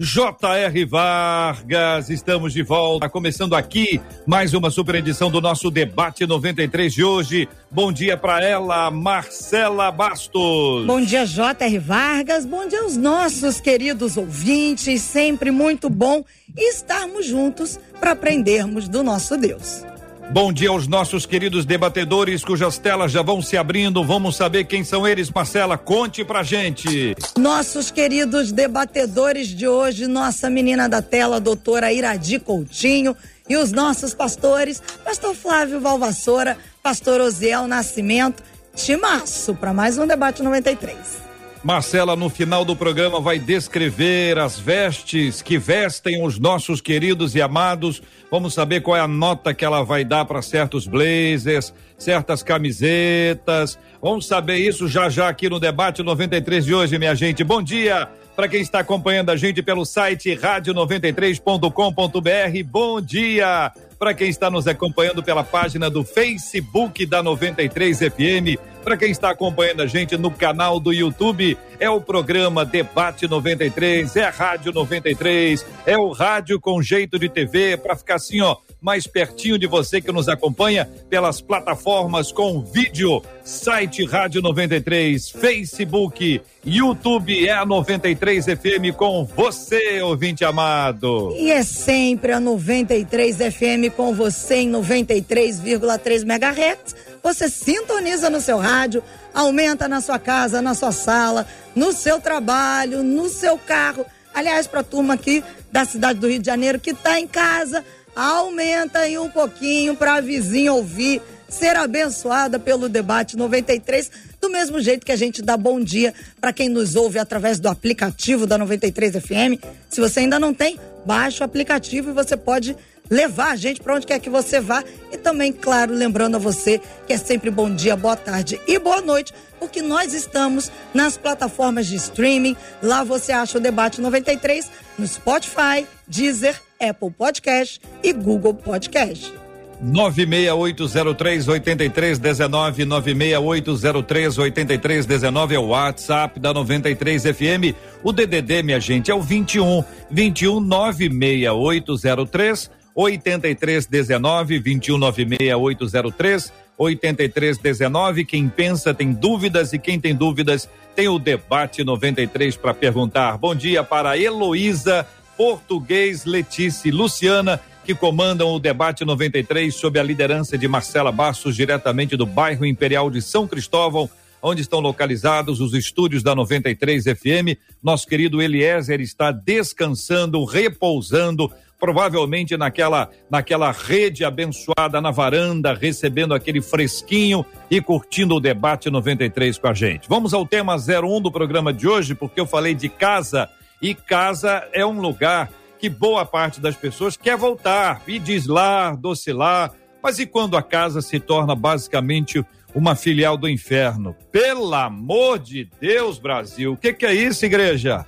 J.R. Vargas, estamos de volta, começando aqui mais uma super edição do nosso debate 93 de hoje. Bom dia para ela, Marcela Bastos. Bom dia, J.R. Vargas. Bom dia aos nossos queridos ouvintes. Sempre muito bom estarmos juntos para aprendermos do nosso Deus. Bom dia aos nossos queridos debatedores cujas telas já vão se abrindo. Vamos saber quem são eles, Marcela. Conte pra gente. Nossos queridos debatedores de hoje, nossa menina da tela, doutora Iradi Coutinho, e os nossos pastores, pastor Flávio Valvassoura, pastor Osiel Nascimento. Timaço para mais um debate 93. Marcela, no final do programa, vai descrever as vestes que vestem os nossos queridos e amados. Vamos saber qual é a nota que ela vai dar para certos blazers, certas camisetas. Vamos saber isso já já aqui no debate 93 de hoje, minha gente. Bom dia para quem está acompanhando a gente pelo site rádio93.com.br. Bom dia para quem está nos acompanhando pela página do Facebook da 93 FM, para quem está acompanhando a gente no canal do YouTube, é o programa Debate 93, é a Rádio 93, é o rádio com jeito de TV, para ficar assim, ó, mais pertinho de você que nos acompanha pelas plataformas com vídeo, site Rádio 93, Facebook, YouTube é a 93 FM com você, ouvinte amado. E é sempre a 93 FM com você em 93,3 MHz. Você sintoniza no seu rádio, aumenta na sua casa, na sua sala, no seu trabalho, no seu carro. Aliás, para a turma aqui da cidade do Rio de Janeiro que está em casa, aumenta aí um pouquinho para a vizinha ouvir, ser abençoada pelo debate 93, do mesmo jeito que a gente dá bom dia para quem nos ouve através do aplicativo da 93 FM. Se você ainda não tem, baixe o aplicativo e você pode levar a gente para onde quer que você vá. E também, claro, lembrando a você que é sempre bom dia, boa tarde e boa noite, porque nós estamos nas plataformas de streaming. Lá você acha o Debate 93 no Spotify, Deezer, Apple Podcast e Google Podcast. 96803 8319 96803 8319 é o WhatsApp da 93 FM. O DDD, minha gente, é o 21 21 96803 8319 21 96803 8319. Quem pensa tem dúvidas e quem tem dúvidas tem o debate 93 para perguntar. Bom dia para Heloísa, Português, Letícia e Luciana que comandam o debate 93 sob a liderança de Marcela Bastos, diretamente do bairro Imperial de São Cristóvão, onde estão localizados os estúdios da 93 FM. Nosso querido Eliezer está descansando, repousando, provavelmente naquela naquela rede abençoada na varanda, recebendo aquele fresquinho e curtindo o debate 93 com a gente. Vamos ao tema 01 do programa de hoje, porque eu falei de casa e casa é um lugar que boa parte das pessoas quer voltar e diz lá, doce lá. Mas e quando a casa se torna basicamente uma filial do inferno? Pelo amor de Deus, Brasil, o que, que é isso, igreja?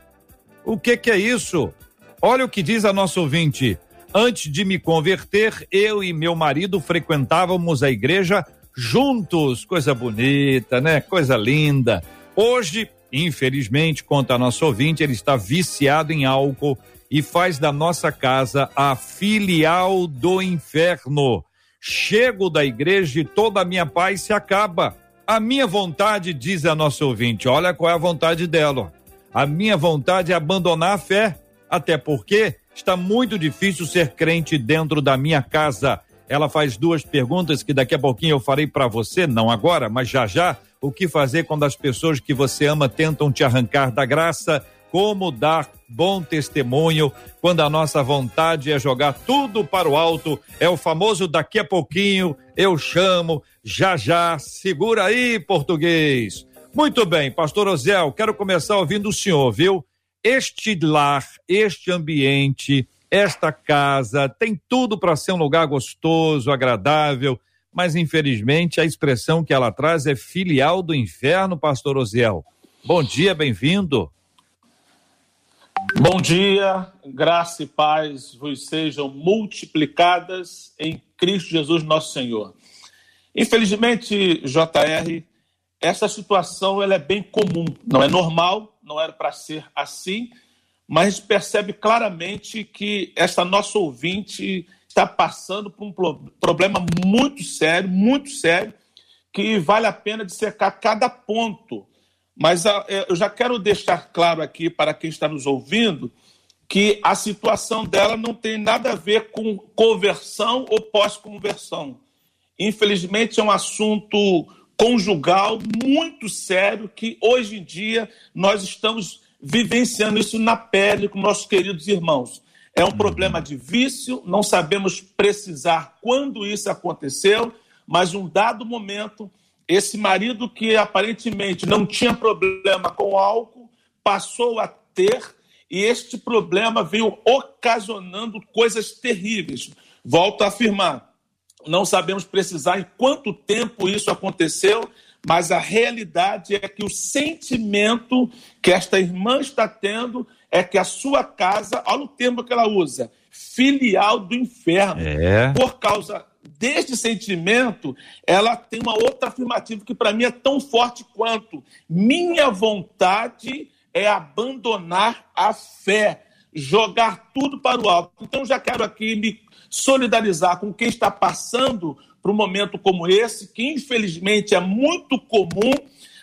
O que, que é isso? Olha o que diz a nossa ouvinte. Antes de me converter, eu e meu marido frequentávamos a igreja juntos. Coisa bonita, né? Coisa linda. Hoje, infelizmente, conta a nossa ouvinte, ele está viciado em álcool e faz da nossa casa a filial do inferno. Chego da igreja e toda a minha paz se acaba. A minha vontade, diz a nossa ouvinte, olha qual é a vontade dela. A minha vontade é abandonar a fé, até porque está muito difícil ser crente dentro da minha casa. Ela faz duas perguntas que daqui a pouquinho eu farei para você, não agora, mas já já. O que fazer quando as pessoas que você ama tentam te arrancar da graça? como dar bom testemunho quando a nossa vontade é jogar tudo para o alto. É o famoso daqui a pouquinho eu chamo, já já. Segura aí, português. Muito bem, pastor Ozel, quero começar ouvindo o senhor, viu? este lar, este ambiente, esta casa tem tudo para ser um lugar gostoso, agradável, mas infelizmente a expressão que ela traz é filial do inferno, pastor Osiel. Bom dia, bem-vindo. Bom dia, graça e paz vos sejam multiplicadas em Cristo Jesus nosso Senhor. Infelizmente, JR, essa situação ela é bem comum, não é normal, não era para ser assim, mas percebe claramente que essa nossa ouvinte está passando por um problema muito sério, muito sério, que vale a pena dissecar cada ponto. Mas ah, é, eu já quero deixar claro aqui para quem está nos ouvindo que a situação dela não tem nada a ver com conversão ou pós-conversão. Infelizmente, é um assunto conjugal muito sério que hoje em dia nós estamos vivenciando isso na pele com nossos queridos irmãos. É um uhum. problema de vício, não sabemos precisar quando isso aconteceu, mas um dado momento, esse marido que aparentemente não tinha problema com álcool, passou a ter, e este problema veio ocasionando coisas terríveis. Volto a afirmar, não sabemos precisar em quanto tempo isso aconteceu, mas a realidade é que o sentimento que esta irmã está tendo é que a sua casa, olha o termo que ela usa, filial do inferno. É. Por causa deste sentimento, ela tem uma outra afirmativa que para mim é tão forte quanto: minha vontade é abandonar a fé, jogar tudo para o alto. Então já quero aqui me solidarizar com quem está passando por um momento como esse, que infelizmente é muito comum,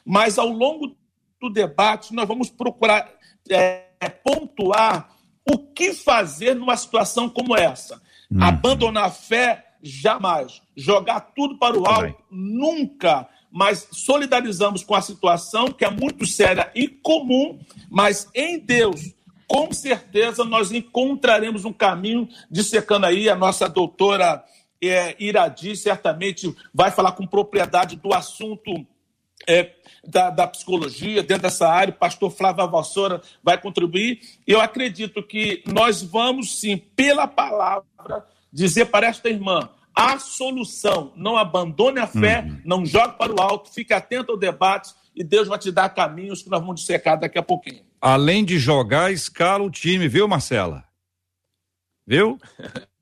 mas ao longo do debate nós vamos procurar é, pontuar o que fazer numa situação como essa. Uhum. Abandonar a fé, jamais. Jogar tudo para o alto, nunca. Mas solidarizamos com a situação, que é muito séria e comum, mas em Deus com certeza nós encontraremos um caminho, dissecando aí a nossa doutora é, Iradi, certamente vai falar com propriedade do assunto é, da, da, psicologia dentro dessa área, o pastor Flávio Vassoura vai contribuir. Eu acredito que nós vamos sim, pela palavra, dizer para esta irmã a solução. Não abandone a fé, uhum. não jogue para o alto, fique atento ao debate e Deus vai te dar caminhos que nós vamos dissecar daqui a pouquinho. Além de jogar, escala o time, viu, Marcela? Viu?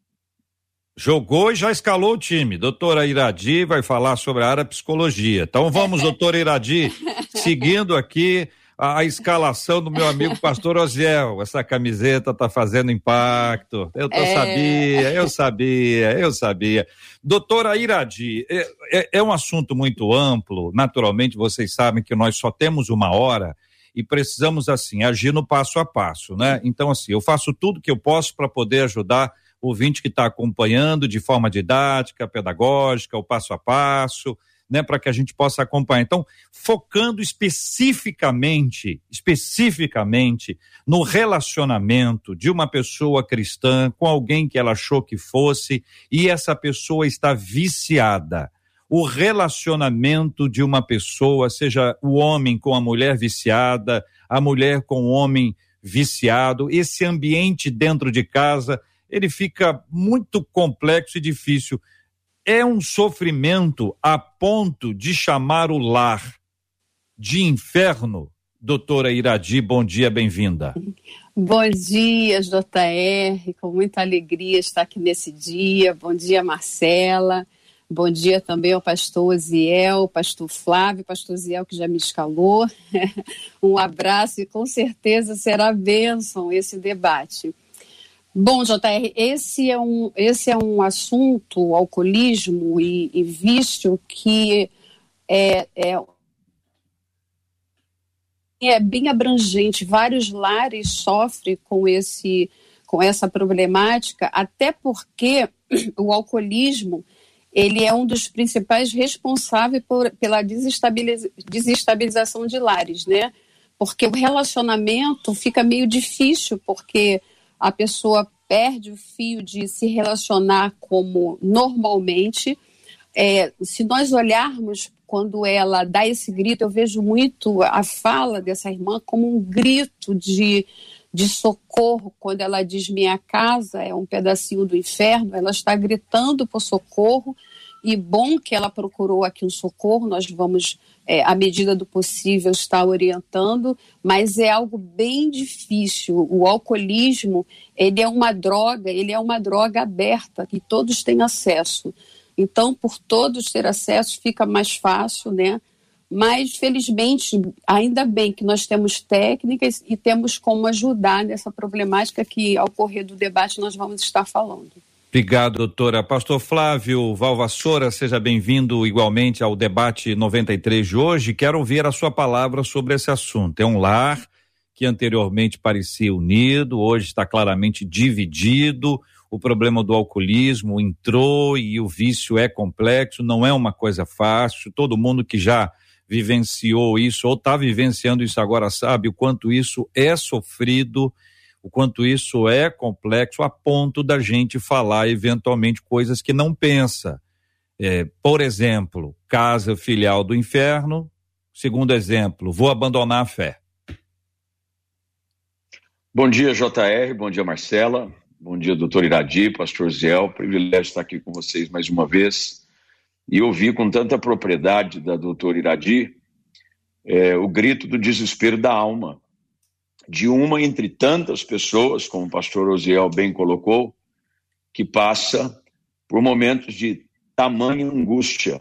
Jogou e já escalou o time. Doutora Iradi vai falar sobre a área psicologia. Então vamos, doutora Iradi, seguindo aqui a, a, escalação do meu amigo pastor Osiel. Essa camiseta tá fazendo impacto. Eu tô, é... sabia, eu sabia, eu sabia. Doutora Iradi, é, é, é um assunto muito amplo. Naturalmente, vocês sabem que nós só temos uma hora e precisamos, assim, agir no passo a passo, né? Então, assim, eu faço tudo que eu posso para poder ajudar ouvinte que está acompanhando de forma didática, pedagógica, o passo a passo, né, para que a gente possa acompanhar. Então, focando especificamente, especificamente no relacionamento de uma pessoa cristã com alguém que ela achou que fosse e essa pessoa está viciada. O relacionamento de uma pessoa, seja o homem com a mulher viciada, a mulher com o homem viciado, esse ambiente dentro de casa, ele fica muito complexo e difícil é um sofrimento a ponto de chamar o lar de inferno? Doutora Iradi, bom dia, bem-vinda. Bom dia, JR, com muita alegria estar aqui nesse dia. Bom dia, Marcela. Bom dia também ao pastor Oziel, pastor Flávio, pastor Oziel que já me escalou. um abraço e com certeza será bênção esse debate. Bom, JR, esse é um, esse é um assunto, alcoolismo e, e vício, que é, é, é bem abrangente. Vários lares sofrem com, esse, com essa problemática, até porque o alcoolismo ele é um dos principais responsáveis por, pela desestabiliza, desestabilização de lares, né? Porque o relacionamento fica meio difícil, porque a pessoa perde o fio de se relacionar como normalmente, é, se nós olharmos quando ela dá esse grito, eu vejo muito a fala dessa irmã como um grito de, de socorro. Quando ela diz minha casa é um pedacinho do inferno, ela está gritando por socorro. E bom que ela procurou aqui um socorro, nós vamos, é, à medida do possível, estar orientando, mas é algo bem difícil. O alcoolismo, ele é uma droga, ele é uma droga aberta, que todos têm acesso. Então, por todos ter acesso, fica mais fácil, né? Mas, felizmente, ainda bem que nós temos técnicas e temos como ajudar nessa problemática que, ao correr do debate, nós vamos estar falando. Obrigado, doutora. Pastor Flávio Valvassoura, seja bem-vindo igualmente ao debate 93 de hoje. Quero ouvir a sua palavra sobre esse assunto. É um lar que anteriormente parecia unido, hoje está claramente dividido o problema do alcoolismo entrou e o vício é complexo, não é uma coisa fácil. Todo mundo que já vivenciou isso ou está vivenciando isso agora sabe o quanto isso é sofrido, o quanto isso é complexo, a ponto da gente falar eventualmente coisas que não pensa. É, por exemplo, casa filial do inferno. Segundo exemplo, vou abandonar a fé. Bom dia, JR. Bom dia, Marcela. Bom dia, doutor Iradi, pastor Ziel. Privilégio estar aqui com vocês mais uma vez. E ouvir com tanta propriedade da doutora Iradi é, o grito do desespero da alma, de uma entre tantas pessoas, como o pastor Osiel bem colocou, que passa por momentos de tamanha angústia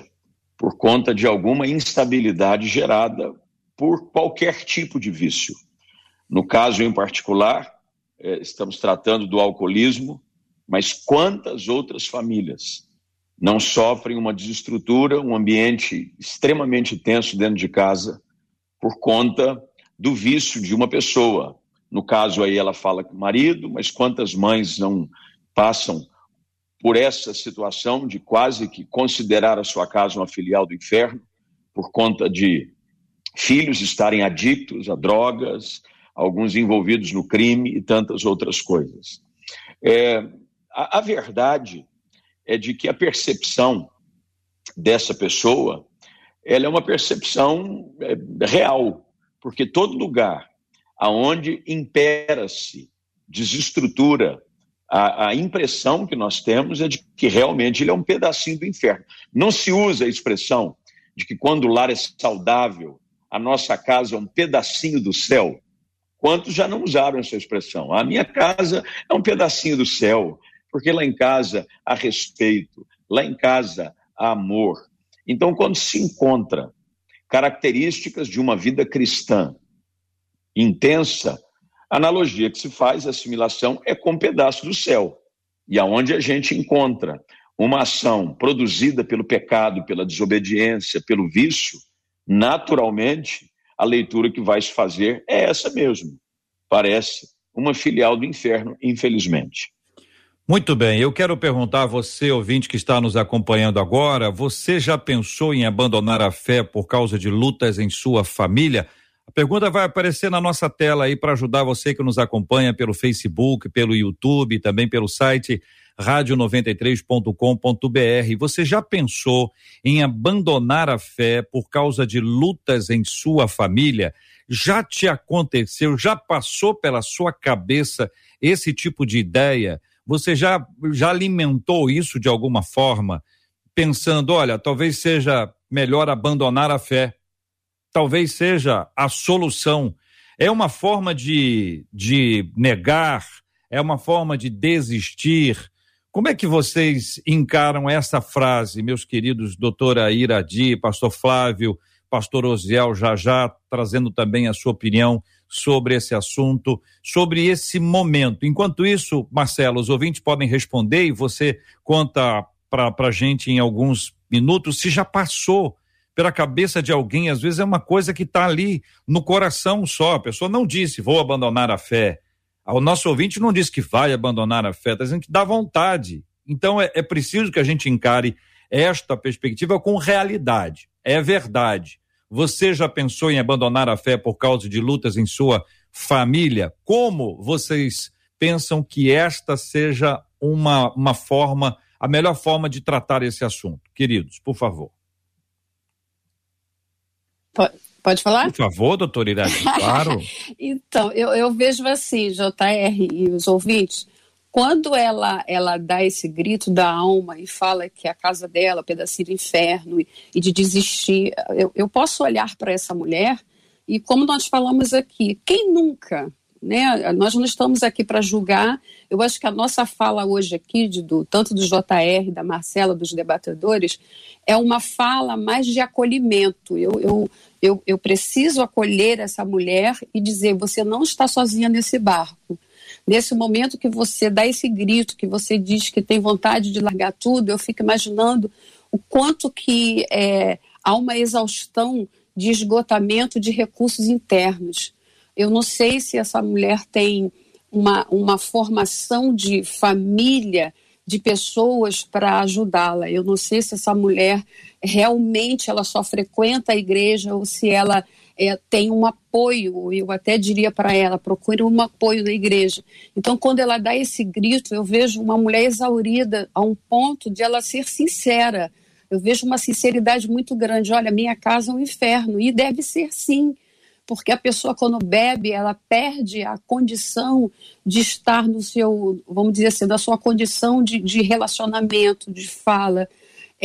por conta de alguma instabilidade gerada por qualquer tipo de vício. No caso em particular, é, estamos tratando do alcoolismo, mas quantas outras famílias não sofrem uma desestrutura, um ambiente extremamente tenso dentro de casa por conta do vício de uma pessoa. No caso aí ela fala com o marido, mas quantas mães não passam por essa situação de quase que considerar a sua casa uma filial do inferno por conta de filhos estarem adictos a drogas, alguns envolvidos no crime e tantas outras coisas. É, a, a verdade é de que a percepção dessa pessoa ela é uma percepção é, real, porque todo lugar aonde impera-se desestrutura, a, a, impressão que nós temos é de que realmente ele é um pedacinho do inferno. Não se usa a expressão de que quando o lar é saudável, a nossa casa é um pedacinho do céu. Quantos já não usaram essa expressão? A minha casa é um pedacinho do céu, porque lá em casa há respeito, lá em casa há amor. Então, quando se encontra características de uma vida cristã intensa, a analogia que se faz, a assimilação, é com um pedaço do céu. E aonde a gente encontra uma ação produzida pelo pecado, pela desobediência, pelo vício, naturalmente a leitura que vai se fazer é essa mesmo. Parece uma filial do inferno, infelizmente. Muito bem, eu quero perguntar a você, ouvinte que está nos acompanhando agora, você já pensou em abandonar a fé por causa de lutas em sua família? A pergunta vai aparecer na nossa tela aí para ajudar você que nos acompanha pelo Facebook, pelo YouTube, também pelo site rádio93.com.br. Você já pensou em abandonar a fé por causa de lutas em sua família? Já te aconteceu, já passou pela sua cabeça esse tipo de ideia? Você já, já alimentou isso de alguma forma, pensando, olha, talvez seja melhor abandonar a fé, talvez seja a solução. É uma forma de, de negar, é uma forma de desistir, como é que vocês encaram essa frase, meus queridos doutora Iradi, pastor Flávio, pastor Osiel já já, trazendo também a sua opinião sobre esse assunto, sobre esse momento. Enquanto isso, Marcelo, os ouvintes podem responder e você conta para a gente em alguns minutos se já passou pela cabeça de alguém, às vezes é uma coisa que está ali no coração só. A pessoa não disse, vou abandonar a fé. O nosso ouvinte não diz que vai abandonar a fé, está dizendo que dá vontade. Então é, é preciso que a gente encare esta perspectiva com realidade. É verdade. Você já pensou em abandonar a fé por causa de lutas em sua família? Como vocês pensam que esta seja uma, uma forma a melhor forma de tratar esse assunto? Queridos, por favor. Pode falar? Por favor, doutor Iradi, claro. então, eu, eu vejo assim, JR e os ouvintes, quando ela, ela dá esse grito da alma e fala que a casa dela é um pedacinho do inferno e, e de desistir, eu, eu posso olhar para essa mulher e, como nós falamos aqui, quem nunca né? Nós não estamos aqui para julgar. Eu acho que a nossa fala hoje aqui, de, do, tanto do JR, da Marcela, dos debatedores, é uma fala mais de acolhimento. Eu, eu, eu, eu preciso acolher essa mulher e dizer: você não está sozinha nesse barco. Nesse momento que você dá esse grito, que você diz que tem vontade de largar tudo, eu fico imaginando o quanto que é, há uma exaustão de esgotamento de recursos internos. Eu não sei se essa mulher tem uma, uma formação de família, de pessoas para ajudá-la. Eu não sei se essa mulher realmente ela só frequenta a igreja ou se ela é, tem um apoio. Eu até diria para ela, procure um apoio na igreja. Então, quando ela dá esse grito, eu vejo uma mulher exaurida a um ponto de ela ser sincera. Eu vejo uma sinceridade muito grande. Olha, minha casa é um inferno e deve ser sim porque a pessoa quando bebe, ela perde a condição de estar no seu, vamos dizer assim, da sua condição de, de relacionamento, de fala.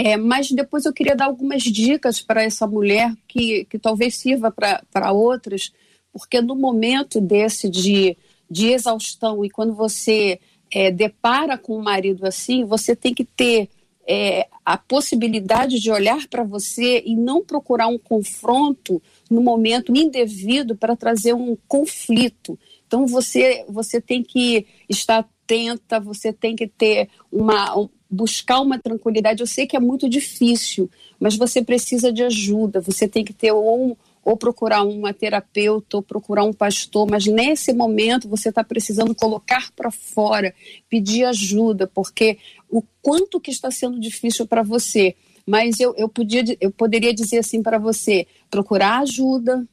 É, mas depois eu queria dar algumas dicas para essa mulher que, que talvez sirva para outras, porque no momento desse de, de exaustão e quando você é, depara com um marido assim, você tem que ter é, a possibilidade de olhar para você e não procurar um confronto no momento indevido para trazer um conflito. Então você você tem que estar atenta, você tem que ter uma buscar uma tranquilidade. Eu sei que é muito difícil, mas você precisa de ajuda. Você tem que ter um ou procurar uma terapeuta, ou procurar um pastor, mas nesse momento você está precisando colocar para fora, pedir ajuda, porque o quanto que está sendo difícil para você. Mas eu, eu, podia, eu poderia dizer assim para você: procurar ajuda,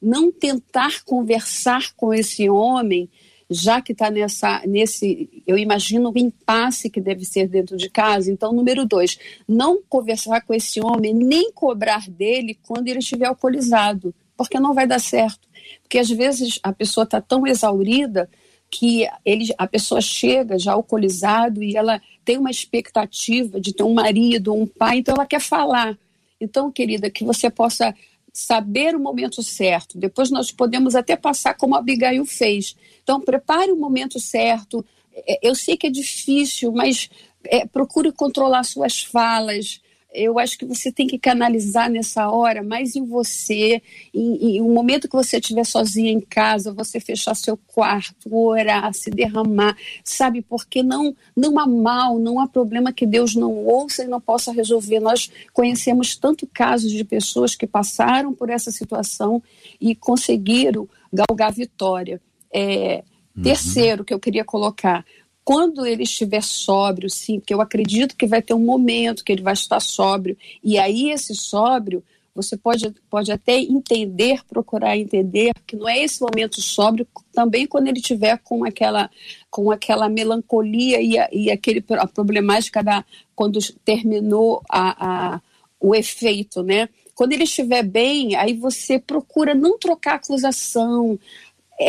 não tentar conversar com esse homem, já que está nessa, nesse, eu imagino o impasse que deve ser dentro de casa. Então, número dois, não conversar com esse homem, nem cobrar dele quando ele estiver alcoolizado, porque não vai dar certo. Porque às vezes a pessoa está tão exaurida que ele, a pessoa chega já alcoolizado e ela tem uma expectativa de ter um marido, um pai, então ela quer falar. Então, querida, que você possa saber o momento certo. Depois nós podemos até passar como a Abigail fez. Então, prepare o momento certo. É, eu sei que é difícil, mas é, procure controlar suas falas, eu acho que você tem que canalizar nessa hora mais em você, em, o momento que você estiver sozinha em casa, você fechar seu quarto, orar, se derramar, sabe? Porque não, não há mal, não há problema que Deus não ouça e não possa resolver. Nós conhecemos tanto casos de pessoas que passaram por essa situação e conseguiram galgar vitória. É, uhum. Terceiro que eu queria colocar, quando ele estiver sóbrio, sim, porque eu acredito que vai ter um momento que ele vai estar sóbrio, e aí esse sóbrio, você pode, pode até entender, procurar entender, que não é esse momento sóbrio, também quando ele tiver com aquela, com aquela melancolia e, a, e aquele, a problemática da, quando terminou a, a, o efeito, né? Quando ele estiver bem, aí você procura não trocar acusação,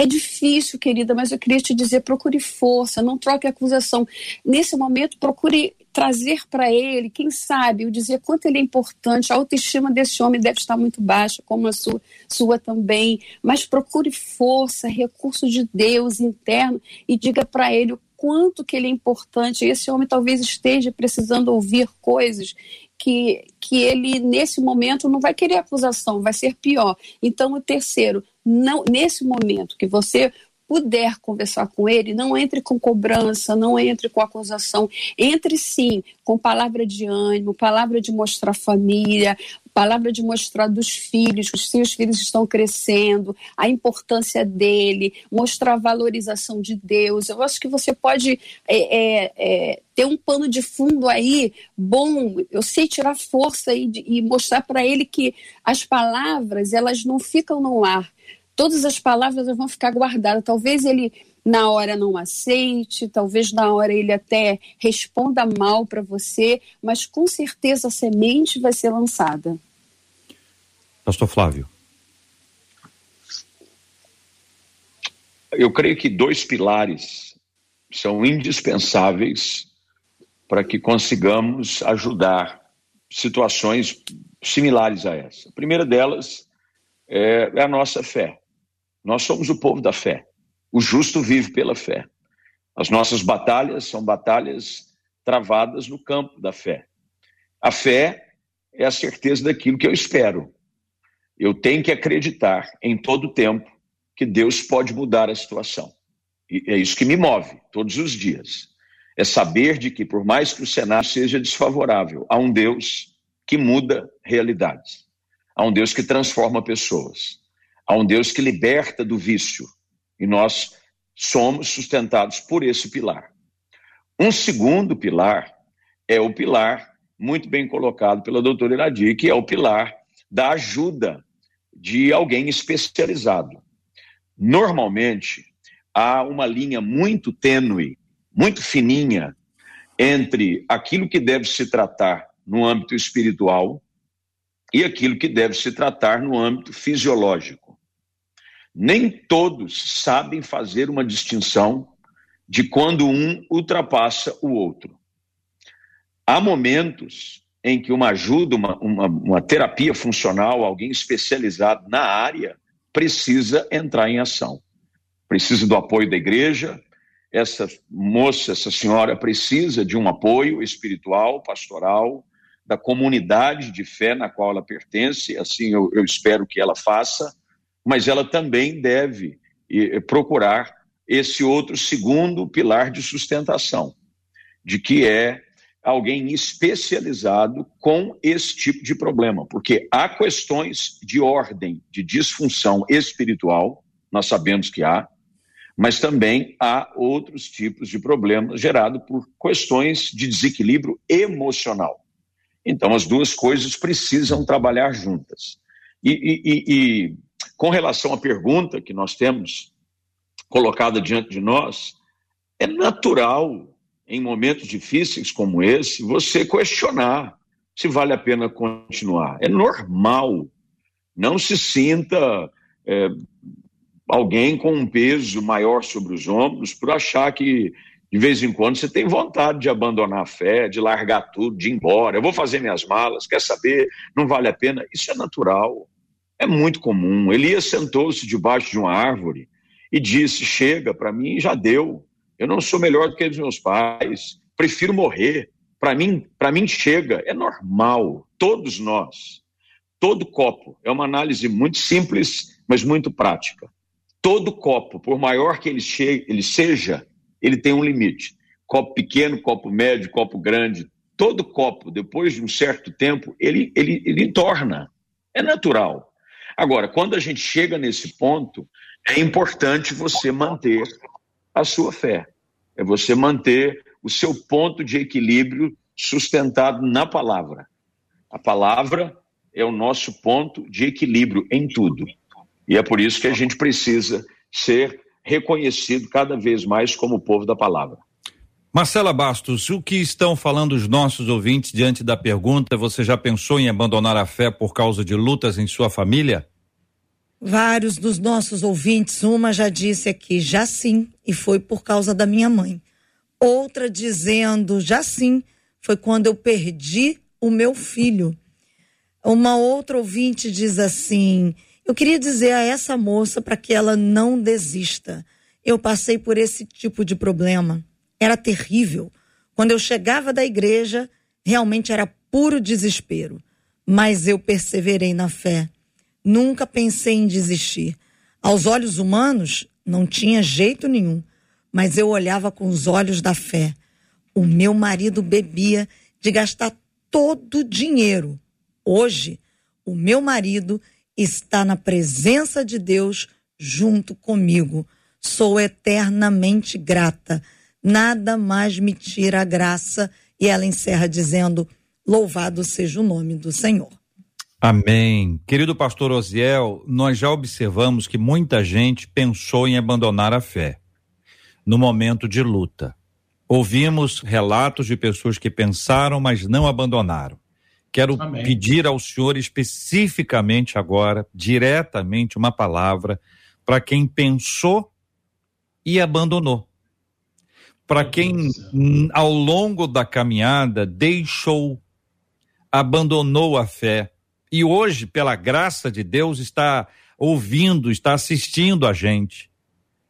é difícil, querida, mas eu queria te dizer: procure força, não troque acusação. Nesse momento, procure trazer para ele, quem sabe, eu dizer quanto ele é importante. A autoestima desse homem deve estar muito baixa, como a sua, sua também. Mas procure força, recurso de Deus interno e diga para ele o quanto que ele é importante. Esse homem talvez esteja precisando ouvir coisas que, que ele, nesse momento, não vai querer acusação, vai ser pior. Então, o terceiro, não, nesse momento que você puder conversar com ele, não entre com cobrança, não entre com acusação, entre sim com palavra de ânimo, palavra de mostrar família, palavra de mostrar dos filhos, que os seus filhos estão crescendo, a importância dele, mostrar a valorização de Deus. Eu acho que você pode é, é, é, ter um pano de fundo aí bom. Eu sei tirar força e, e mostrar para ele que as palavras elas não ficam no ar. Todas as palavras vão ficar guardadas. Talvez ele na hora não aceite, talvez na hora ele até responda mal para você, mas com certeza a semente vai ser lançada. Pastor Flávio. Eu creio que dois pilares são indispensáveis para que consigamos ajudar situações similares a essa. A primeira delas é, é a nossa fé. Nós somos o povo da fé. O justo vive pela fé. As nossas batalhas são batalhas travadas no campo da fé. A fé é a certeza daquilo que eu espero. Eu tenho que acreditar em todo tempo que Deus pode mudar a situação. E é isso que me move todos os dias. É saber de que, por mais que o cenário seja desfavorável, há um Deus que muda realidades. Há um Deus que transforma pessoas. Há um Deus que liberta do vício. E nós somos sustentados por esse pilar. Um segundo pilar é o pilar, muito bem colocado pela doutora Iradi, que é o pilar da ajuda de alguém especializado. Normalmente, há uma linha muito tênue, muito fininha, entre aquilo que deve se tratar no âmbito espiritual e aquilo que deve se tratar no âmbito fisiológico. Nem todos sabem fazer uma distinção de quando um ultrapassa o outro. Há momentos em que uma ajuda, uma, uma, uma terapia funcional, alguém especializado na área, precisa entrar em ação. Precisa do apoio da igreja, essa moça, essa senhora precisa de um apoio espiritual, pastoral, da comunidade de fé na qual ela pertence, assim eu, eu espero que ela faça, mas ela também deve procurar esse outro segundo pilar de sustentação, de que é alguém especializado com esse tipo de problema, porque há questões de ordem, de disfunção espiritual, nós sabemos que há, mas também há outros tipos de problemas gerados por questões de desequilíbrio emocional. Então, as duas coisas precisam trabalhar juntas. E, e, e, com relação à pergunta que nós temos colocada diante de nós, é natural, em momentos difíceis como esse, você questionar se vale a pena continuar. É normal. Não se sinta é, alguém com um peso maior sobre os ombros por achar que de vez em quando você tem vontade de abandonar a fé, de largar tudo, de ir embora. Eu vou fazer minhas malas, quer saber? Não vale a pena. Isso é natural, é muito comum. Elias sentou-se debaixo de uma árvore e disse: Chega, para mim já deu. Eu não sou melhor do que os meus pais. Prefiro morrer. Para mim, para mim chega. É normal. Todos nós. Todo copo é uma análise muito simples, mas muito prática. Todo copo, por maior que ele, chegue, ele seja, ele tem um limite. Copo pequeno, copo médio, copo grande, todo copo, depois de um certo tempo, ele, ele, ele entorna. É natural. Agora, quando a gente chega nesse ponto, é importante você manter a sua fé. É você manter o seu ponto de equilíbrio sustentado na palavra. A palavra é o nosso ponto de equilíbrio em tudo. E é por isso que a gente precisa ser reconhecido cada vez mais como o povo da palavra. Marcela Bastos, o que estão falando os nossos ouvintes diante da pergunta: você já pensou em abandonar a fé por causa de lutas em sua família? Vários dos nossos ouvintes, uma já disse aqui, já sim, e foi por causa da minha mãe. Outra dizendo, já sim, foi quando eu perdi o meu filho. Uma outra ouvinte diz assim: eu queria dizer a essa moça para que ela não desista. Eu passei por esse tipo de problema. Era terrível. Quando eu chegava da igreja, realmente era puro desespero. Mas eu perseverei na fé. Nunca pensei em desistir. Aos olhos humanos, não tinha jeito nenhum. Mas eu olhava com os olhos da fé. O meu marido bebia de gastar todo o dinheiro. Hoje, o meu marido está na presença de Deus junto comigo. Sou eternamente grata. Nada mais me tira a graça. E ela encerra dizendo: Louvado seja o nome do Senhor. Amém. Querido pastor Osiel, nós já observamos que muita gente pensou em abandonar a fé. no momento de luta. Ouvimos relatos de pessoas que pensaram, mas não abandonaram. Quero Amém. pedir ao Senhor especificamente agora, diretamente, uma palavra para quem pensou e abandonou. Para quem, ao longo da caminhada, deixou, abandonou a fé e hoje, pela graça de Deus, está ouvindo, está assistindo a gente.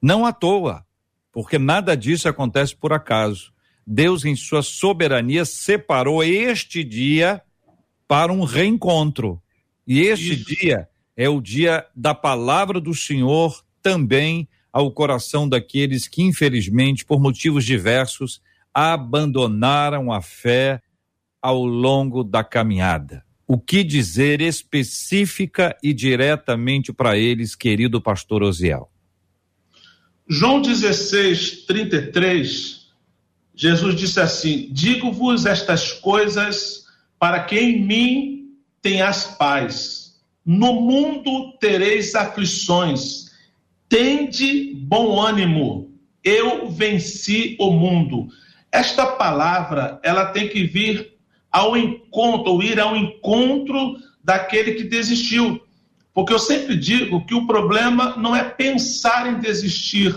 Não à toa, porque nada disso acontece por acaso. Deus, em sua soberania, separou este dia para um reencontro. E este Isso. dia é o dia da palavra do Senhor também ao coração daqueles que, infelizmente, por motivos diversos, abandonaram a fé ao longo da caminhada. O que dizer específica e diretamente para eles, querido pastor Osiel? João 16, 33, Jesus disse assim: Digo-vos estas coisas para que em mim tenhas paz. No mundo tereis aflições. Tende bom ânimo. Eu venci o mundo. Esta palavra, ela tem que vir ao encontro, ou ir ao encontro daquele que desistiu. Porque eu sempre digo que o problema não é pensar em desistir,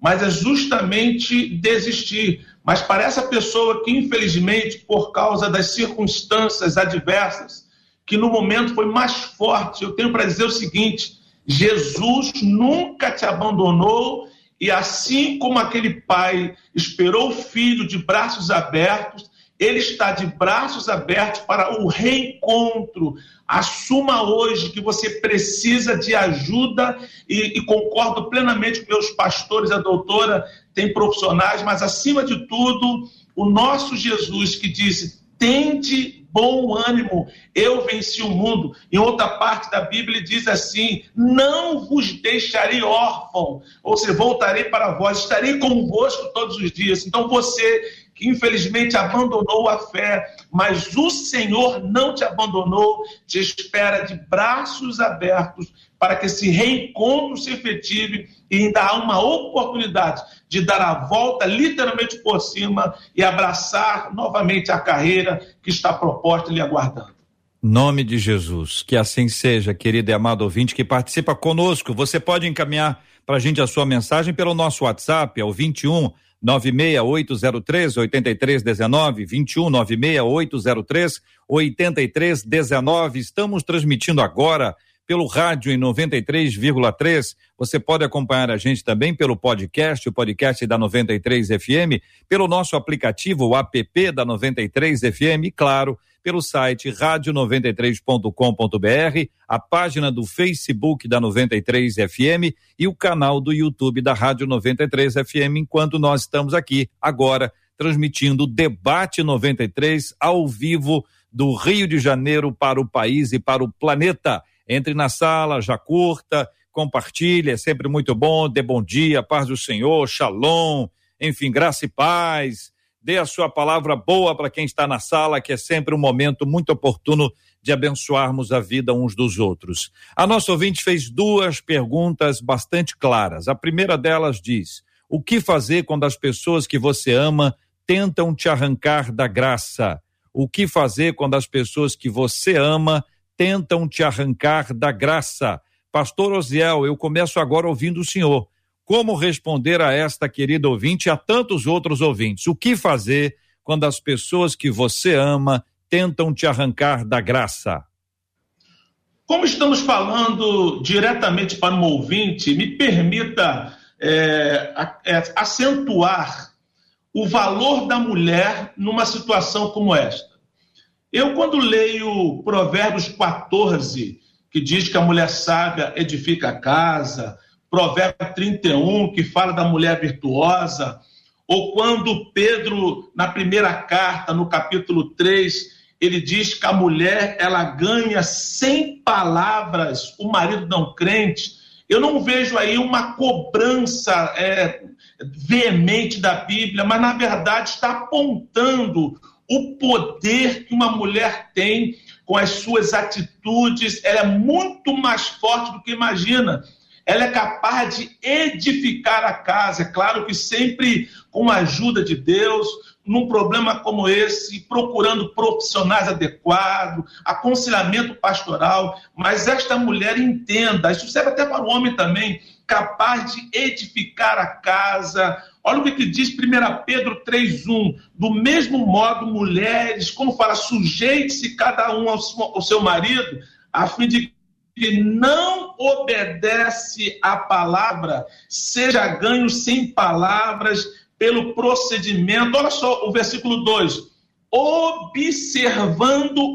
mas é justamente desistir. Mas para essa pessoa que, infelizmente, por causa das circunstâncias adversas, que no momento foi mais forte, eu tenho para dizer o seguinte: Jesus nunca te abandonou, e assim como aquele pai esperou o filho de braços abertos, ele está de braços abertos para o reencontro. Assuma hoje que você precisa de ajuda e, e concordo plenamente com meus pastores, a doutora tem profissionais, mas acima de tudo, o nosso Jesus que disse: tende bom ânimo, eu venci o mundo. Em outra parte da Bíblia diz assim: não vos deixarei órfão, ou seja, voltarei para vós, estarei convosco todos os dias. Então você que infelizmente abandonou a fé, mas o Senhor não te abandonou, te espera de braços abertos para que esse reencontro se efetive e ainda há uma oportunidade de dar a volta literalmente por cima e abraçar novamente a carreira que está proposta lhe aguardando. Nome de Jesus, que assim seja, querido e amado ouvinte que participa conosco. Você pode encaminhar para a gente a sua mensagem pelo nosso WhatsApp, é o 21 96803 8319 21 96803 8319. Estamos transmitindo agora pelo rádio em 93,3. Você pode acompanhar a gente também pelo podcast, o podcast da 93 FM, pelo nosso aplicativo, o app da 93 FM, claro, pelo site rádio93.com.br, a página do Facebook da 93 FM e o canal do YouTube da Rádio 93 FM, enquanto nós estamos aqui agora transmitindo o Debate 93 ao vivo do Rio de Janeiro para o país e para o planeta. Entre na sala, já curta, compartilhe, é sempre muito bom. Dê bom dia, paz do Senhor, shalom, enfim, graça e paz dê a sua palavra boa para quem está na sala, que é sempre um momento muito oportuno de abençoarmos a vida uns dos outros. A nossa ouvinte fez duas perguntas bastante claras. A primeira delas diz: O que fazer quando as pessoas que você ama tentam te arrancar da graça? O que fazer quando as pessoas que você ama tentam te arrancar da graça? Pastor Osiel, eu começo agora ouvindo o senhor. Como responder a esta querida ouvinte e a tantos outros ouvintes? O que fazer quando as pessoas que você ama tentam te arrancar da graça? Como estamos falando diretamente para um ouvinte, me permita é, é, acentuar o valor da mulher numa situação como esta. Eu, quando leio Provérbios 14, que diz que a mulher sábia edifica a casa, Provérbio 31, que fala da mulher virtuosa, ou quando Pedro, na primeira carta, no capítulo 3, ele diz que a mulher ela ganha sem palavras o marido não crente. Eu não vejo aí uma cobrança é, veemente da Bíblia, mas na verdade está apontando o poder que uma mulher tem com as suas atitudes. Ela é muito mais forte do que imagina. Ela é capaz de edificar a casa. É claro que sempre com a ajuda de Deus, num problema como esse, procurando profissionais adequados, aconselhamento pastoral, mas esta mulher entenda, isso serve até para o homem também, capaz de edificar a casa. Olha o que, que diz 1 Pedro 3,1. Do mesmo modo, mulheres, como fala, sujeite-se cada um ao seu marido, a fim de que não obedece à palavra, seja ganho sem palavras pelo procedimento. Olha só o versículo 2 observando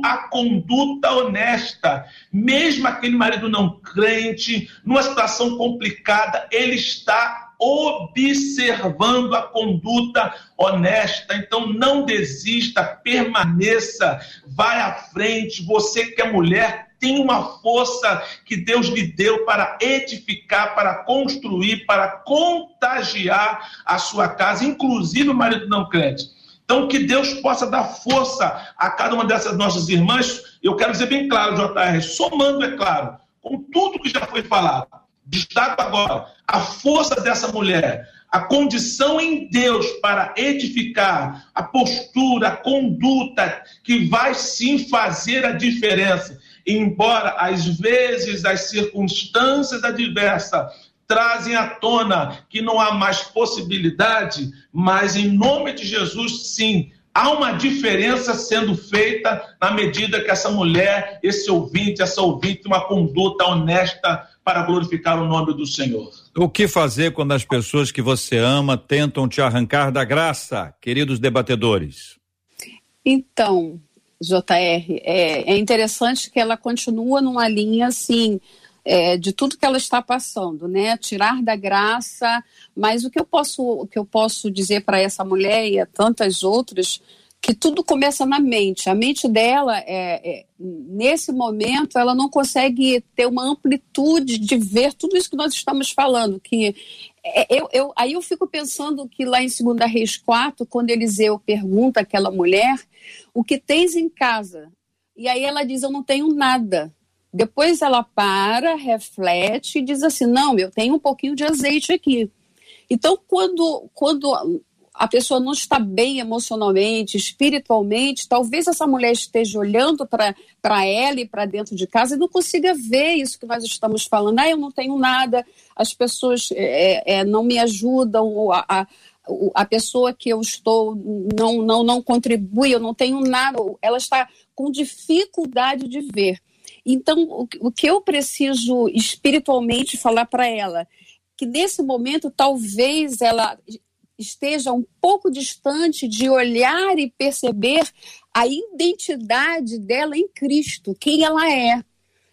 a conduta honesta. Mesmo aquele marido não crente, numa situação complicada, ele está observando a conduta honesta. Então não desista, permaneça, vai à frente. Você que é mulher, tem uma força que Deus lhe deu para edificar, para construir, para contagiar a sua casa, inclusive o marido não crente. Então, que Deus possa dar força a cada uma dessas nossas irmãs. Eu quero dizer bem claro, JR, somando, é claro, com tudo que já foi falado. Destaco agora a força dessa mulher, a condição em Deus para edificar, a postura, a conduta que vai sim fazer a diferença embora às vezes as circunstâncias adversas trazem à tona que não há mais possibilidade, mas em nome de Jesus, sim, há uma diferença sendo feita na medida que essa mulher, esse ouvinte, essa ouvinte, uma conduta honesta para glorificar o nome do Senhor. O que fazer quando as pessoas que você ama tentam te arrancar da graça, queridos debatedores? Então, JR, é, é interessante que ela continua numa linha assim. É, de tudo que ela está passando, né? Tirar da graça, mas o que eu posso, o que eu posso dizer para essa mulher e a tantas outras que tudo começa na mente. A mente dela, é, é, nesse momento, ela não consegue ter uma amplitude de ver tudo isso que nós estamos falando. Que eu, eu, aí eu fico pensando que lá em 2 Reis 4, quando Eliseu pergunta àquela mulher o que tens em casa? E aí ela diz: Eu não tenho nada. Depois ela para, reflete e diz assim: Não, eu tenho um pouquinho de azeite aqui. Então, quando, quando a pessoa não está bem emocionalmente, espiritualmente, talvez essa mulher esteja olhando para ela e para dentro de casa e não consiga ver isso que nós estamos falando. Ah, eu não tenho nada, as pessoas é, é, não me ajudam, a, a, a pessoa que eu estou não, não, não contribui, eu não tenho nada, ela está com dificuldade de ver. Então, o que eu preciso espiritualmente falar para ela? Que nesse momento, talvez ela esteja um pouco distante de olhar e perceber a identidade dela em Cristo, quem ela é.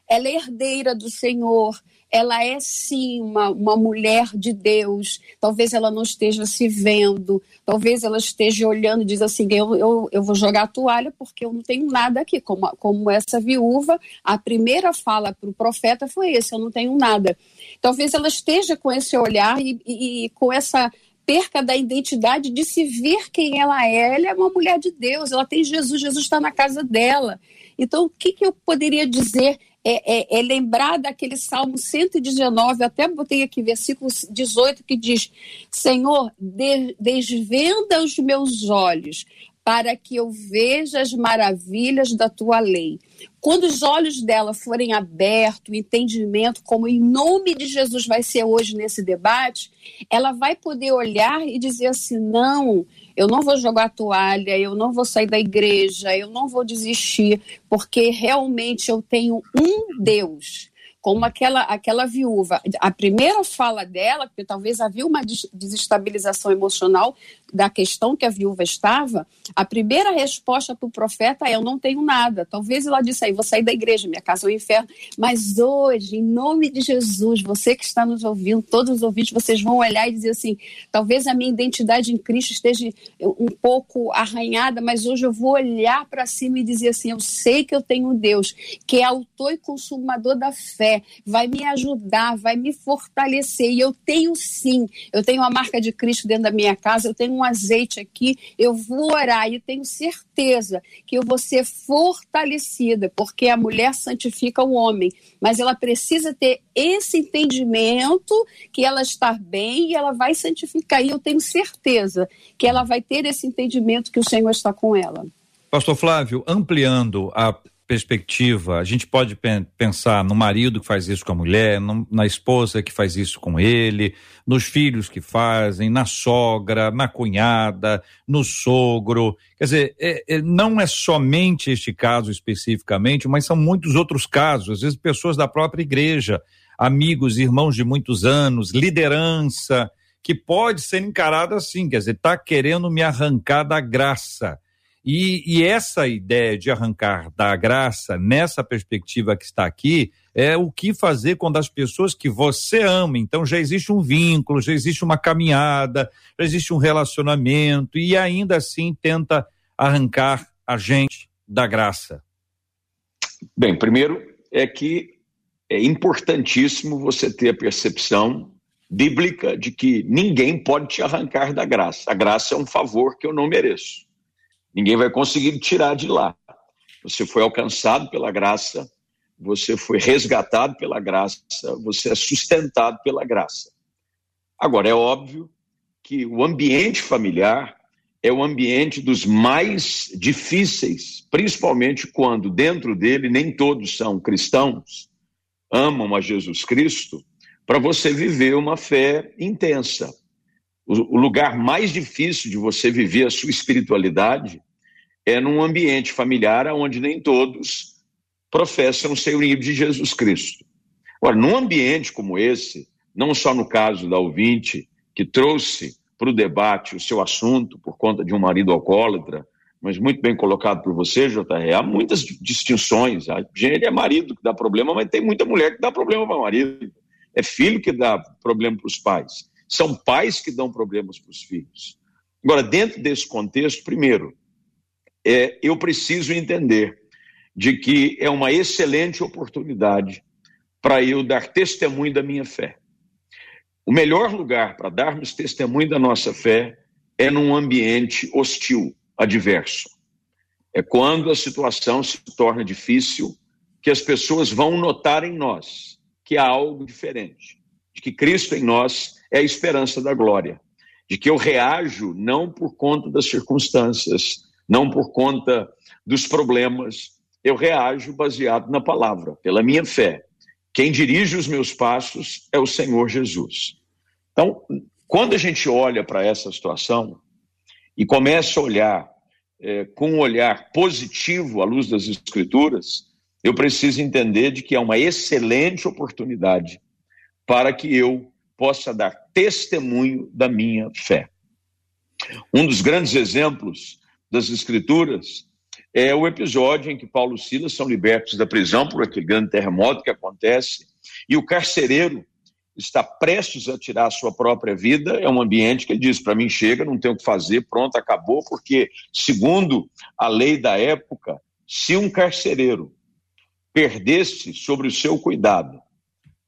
Ela é herdeira do Senhor, ela é sim uma, uma mulher de Deus. Talvez ela não esteja se vendo, talvez ela esteja olhando e diz assim: eu, eu, eu vou jogar a toalha porque eu não tenho nada aqui. Como, como essa viúva, a primeira fala para o profeta foi esse: eu não tenho nada. Talvez ela esteja com esse olhar e, e, e com essa perca da identidade de se ver quem ela é. Ela é uma mulher de Deus, ela tem Jesus, Jesus está na casa dela. Então, o que, que eu poderia dizer é, é, é, lembrar daquele Salmo 119, até botei aqui versículo 18, que diz: Senhor, de, desvenda os meus olhos para que eu veja as maravilhas da tua lei. Quando os olhos dela forem abertos, o entendimento, como em nome de Jesus vai ser hoje nesse debate, ela vai poder olhar e dizer assim: não, eu não vou jogar toalha, eu não vou sair da igreja, eu não vou desistir, porque realmente eu tenho um Deus como aquela, aquela viúva. A primeira fala dela, porque talvez havia uma desestabilização emocional da questão que a viúva estava, a primeira resposta para o profeta é: Eu não tenho nada. Talvez ela disse aí: Vou sair da igreja, minha casa é um inferno. Mas hoje, em nome de Jesus, você que está nos ouvindo, todos os ouvintes, vocês vão olhar e dizer assim: Talvez a minha identidade em Cristo esteja um pouco arranhada, mas hoje eu vou olhar para cima e dizer assim: Eu sei que eu tenho Deus que é autor e consumador da fé, vai me ajudar, vai me fortalecer. E eu tenho sim, eu tenho a marca de Cristo dentro da minha casa, eu tenho um azeite aqui, eu vou orar e tenho certeza que eu vou ser fortalecida, porque a mulher santifica o homem, mas ela precisa ter esse entendimento que ela está bem e ela vai santificar. E eu tenho certeza que ela vai ter esse entendimento que o Senhor está com ela. Pastor Flávio, ampliando a perspectiva, a gente pode pensar no marido que faz isso com a mulher, no, na esposa que faz isso com ele, nos filhos que fazem, na sogra, na cunhada, no sogro. Quer dizer, é, é, não é somente este caso especificamente, mas são muitos outros casos, às vezes pessoas da própria igreja, amigos, irmãos de muitos anos, liderança, que pode ser encarada assim, quer dizer, está querendo me arrancar da graça. E, e, essa ideia de arrancar da graça, nessa perspectiva que está aqui, é o que fazer quando as pessoas que você ama, então já existe um vínculo, já existe uma caminhada, já existe um relacionamento, e ainda assim tenta arrancar a gente da graça. Bem, primeiro é que é importantíssimo você ter a percepção bíblica de que ninguém pode te arrancar da graça. A graça é um favor que eu não mereço. Ninguém vai conseguir tirar de lá. Você foi alcançado pela graça, você foi resgatado pela graça, você é sustentado pela graça. Agora, é óbvio que o ambiente familiar é o ambiente dos mais difíceis, principalmente quando dentro dele nem todos são cristãos, amam a Jesus Cristo, para você viver uma fé intensa o, lugar mais difícil de você viver a sua espiritualidade é num ambiente familiar onde nem todos professam ser unido de Jesus Cristo. Agora, num ambiente como esse, não só no caso da ouvinte, que trouxe para o debate o seu assunto por conta de um marido alcoólatra, mas muito bem colocado por você, JR, há muitas distinções. A gente é marido que dá problema, mas tem muita mulher que dá problema para marido. É filho que dá problema para os pais. São pais que dão problemas para os filhos. Agora, dentro desse contexto, primeiro, é, eu preciso entender de que é uma excelente oportunidade para eu dar testemunho da minha fé. O melhor lugar para darmos testemunho da nossa fé é num ambiente hostil, adverso. É quando a situação se torna difícil que as pessoas vão notar em nós que há algo diferente, de que Cristo em nós é a esperança da glória, de que eu reajo não por conta das circunstâncias, não por conta dos problemas, eu reajo baseado na palavra, pela minha fé. Quem dirige os meus passos é o Senhor Jesus. Então, quando a gente olha para essa situação e começa a olhar é, com um olhar positivo à luz das Escrituras, eu preciso entender de que é uma excelente oportunidade para que eu possa dar testemunho da minha fé. Um dos grandes exemplos das Escrituras é o episódio em que Paulo e Silas são libertos da prisão por aquele grande terremoto que acontece e o carcereiro está prestes a tirar a sua própria vida. É um ambiente que ele diz: para mim chega, não tenho o que fazer, pronto, acabou, porque, segundo a lei da época, se um carcereiro perdesse sobre o seu cuidado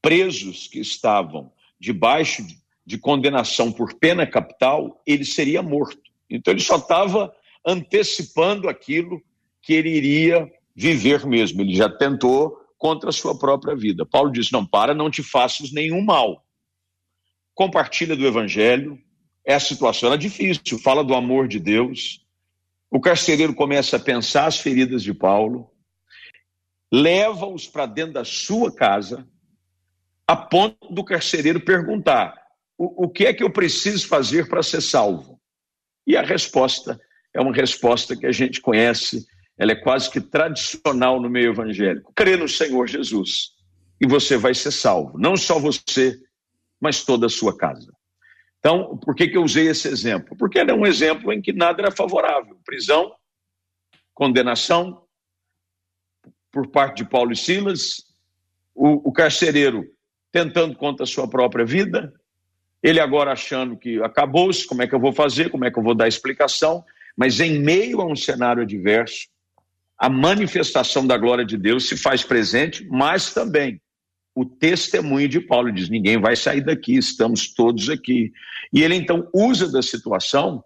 presos que estavam debaixo de condenação por pena capital, ele seria morto. Então ele só estava antecipando aquilo que ele iria viver mesmo. Ele já tentou contra a sua própria vida. Paulo diz: Não, para, não te faças nenhum mal. Compartilha do evangelho. É a situação era difícil, fala do amor de Deus. O carcereiro começa a pensar as feridas de Paulo, leva-os para dentro da sua casa, a ponto do carcereiro perguntar: o, o que é que eu preciso fazer para ser salvo? E a resposta é uma resposta que a gente conhece, ela é quase que tradicional no meio evangélico. Crê no Senhor Jesus e você vai ser salvo. Não só você, mas toda a sua casa. Então, por que, que eu usei esse exemplo? Porque era um exemplo em que nada era favorável. Prisão, condenação por parte de Paulo e Silas, o, o carcereiro tentando contra a sua própria vida, ele agora achando que acabou-se, como é que eu vou fazer, como é que eu vou dar explicação, mas em meio a um cenário adverso, a manifestação da glória de Deus se faz presente, mas também o testemunho de Paulo diz: ninguém vai sair daqui, estamos todos aqui. E ele então usa da situação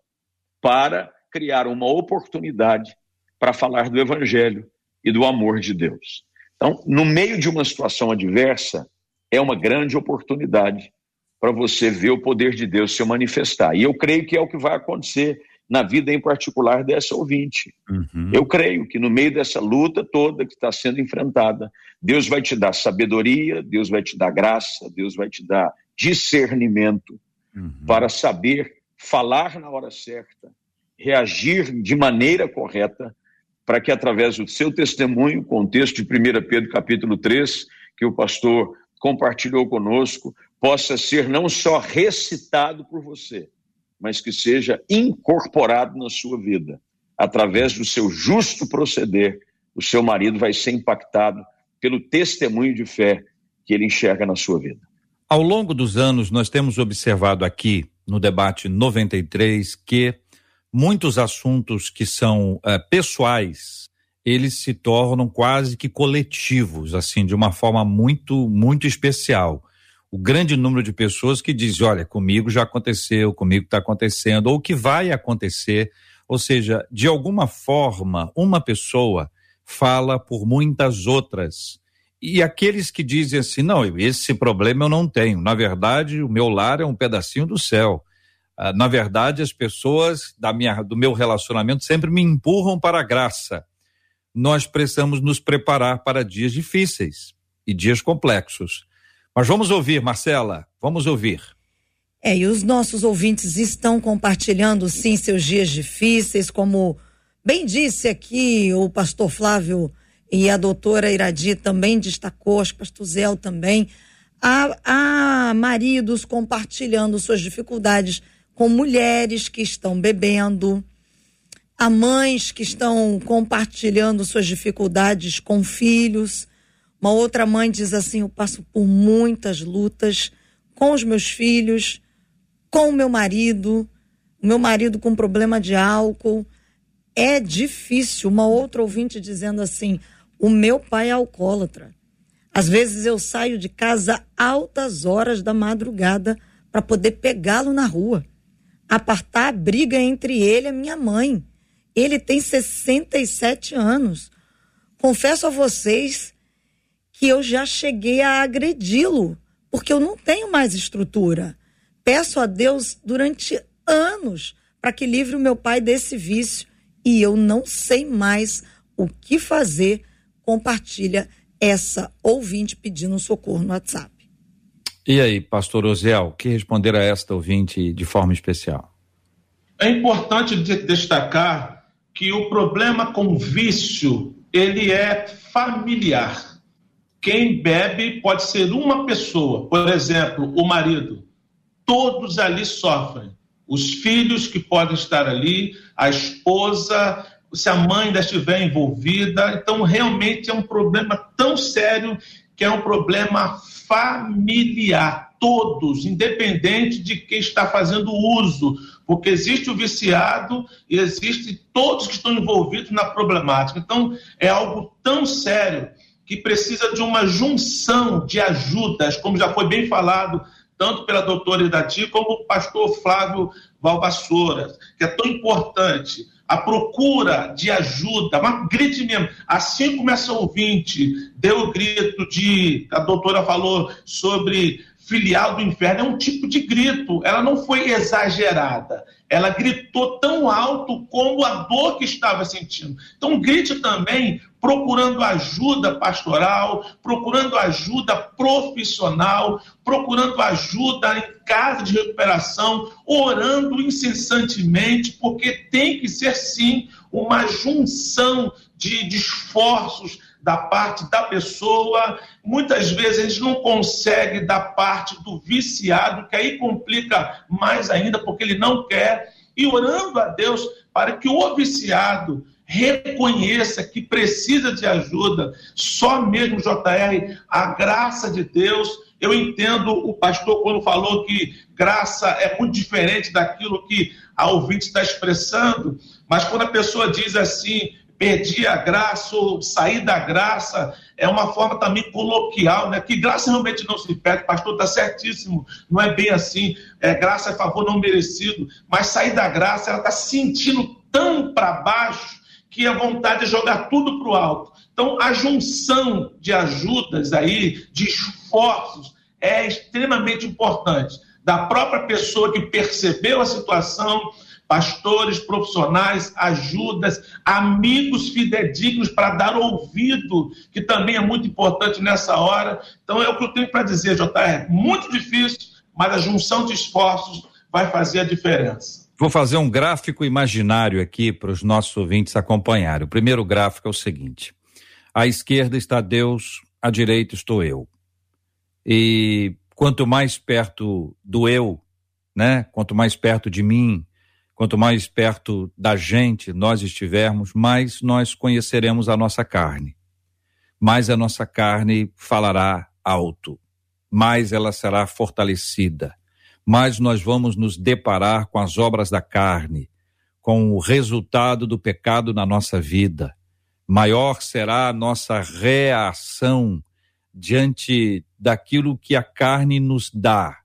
para criar uma oportunidade para falar do Evangelho e do amor de Deus. Então, no meio de uma situação adversa, é uma grande oportunidade para você ver o poder de Deus se manifestar. E eu creio que é o que vai acontecer na vida em particular dessa ouvinte. Uhum. Eu creio que no meio dessa luta toda que está sendo enfrentada, Deus vai te dar sabedoria, Deus vai te dar graça, Deus vai te dar discernimento uhum. para saber falar na hora certa, reagir de maneira correta, para que através do seu testemunho, com o texto de 1 Pedro capítulo 3, que o pastor compartilhou conosco, possa ser não só recitado por você, mas que seja incorporado na sua vida. Através do seu justo proceder, o seu marido vai ser impactado pelo testemunho de fé que ele enxerga na sua vida. Ao longo dos anos, nós temos observado aqui no debate 93 que muitos assuntos que são uh, pessoais, eles se tornam quase que coletivos, assim, de uma forma muito, muito especial o grande número de pessoas que diz, olha, comigo já aconteceu, comigo está acontecendo, ou que vai acontecer. Ou seja, de alguma forma, uma pessoa fala por muitas outras. E aqueles que dizem assim, não, esse problema eu não tenho. Na verdade, o meu lar é um pedacinho do céu. Ah, na verdade, as pessoas da minha, do meu relacionamento sempre me empurram para a graça. Nós precisamos nos preparar para dias difíceis e dias complexos. Mas vamos ouvir, Marcela, vamos ouvir. É, e os nossos ouvintes estão compartilhando, sim, seus dias difíceis, como bem disse aqui o pastor Flávio e a doutora Iradi também destacou, acho que o pastor Zé também. Há, há maridos compartilhando suas dificuldades com mulheres que estão bebendo, há mães que estão compartilhando suas dificuldades com filhos. Uma outra mãe diz assim: Eu passo por muitas lutas com os meus filhos, com o meu marido, o meu marido com problema de álcool. É difícil. Uma outra ouvinte dizendo assim: O meu pai é alcoólatra. Às vezes eu saio de casa altas horas da madrugada para poder pegá-lo na rua, apartar a briga entre ele e a minha mãe. Ele tem 67 anos. Confesso a vocês que eu já cheguei a agredi-lo, porque eu não tenho mais estrutura. Peço a Deus durante anos para que livre o meu pai desse vício e eu não sei mais o que fazer. Compartilha essa ouvinte pedindo socorro no WhatsApp. E aí, pastor Osiel, o que responder a esta ouvinte de forma especial? É importante destacar que o problema com vício, ele é familiar. Quem bebe pode ser uma pessoa, por exemplo, o marido. Todos ali sofrem. Os filhos que podem estar ali, a esposa, se a mãe ainda estiver envolvida. Então, realmente é um problema tão sério que é um problema familiar. Todos, independente de quem está fazendo uso, porque existe o viciado e existe todos que estão envolvidos na problemática. Então, é algo tão sério que precisa de uma junção de ajudas, como já foi bem falado, tanto pela doutora Idati como o pastor Flávio Valvassoura, que é tão importante. A procura de ajuda, mas grite mesmo. Assim como essa ouvinte deu o grito de. A doutora falou sobre filial do inferno, é um tipo de grito. Ela não foi exagerada. Ela gritou tão alto como a dor que estava sentindo. Então, grite também procurando ajuda pastoral, procurando ajuda profissional, procurando ajuda em casa de recuperação, orando incessantemente, porque tem que ser sim uma junção de, de esforços da parte da pessoa. Muitas vezes a gente não consegue da parte do viciado, que aí complica mais ainda, porque ele não quer. E orando a Deus para que o viciado reconheça que precisa de ajuda, só mesmo, JR, a graça de Deus. Eu entendo o pastor quando falou que graça é muito diferente daquilo que a ouvinte está expressando, mas quando a pessoa diz assim, perdi a graça ou sair da graça, é uma forma também coloquial, né? Que graça realmente não se perde, pastor está certíssimo, não é bem assim, é, graça é favor não merecido, mas sair da graça, ela está sentindo tão para baixo que a vontade de jogar tudo para o alto. Então, a junção de ajudas aí, de esforços, é extremamente importante. Da própria pessoa que percebeu a situação, pastores, profissionais, ajudas, amigos fidedignos para dar ouvido, que também é muito importante nessa hora. Então, é o que eu tenho para dizer, JR. Muito difícil, mas a junção de esforços vai fazer a diferença. Vou fazer um gráfico imaginário aqui para os nossos ouvintes acompanharem. O primeiro gráfico é o seguinte: à esquerda está Deus, à direita estou eu. E quanto mais perto do eu, né? Quanto mais perto de mim, quanto mais perto da gente nós estivermos, mais nós conheceremos a nossa carne. Mais a nossa carne falará alto, mais ela será fortalecida mais nós vamos nos deparar com as obras da carne, com o resultado do pecado na nossa vida. Maior será a nossa reação diante daquilo que a carne nos dá,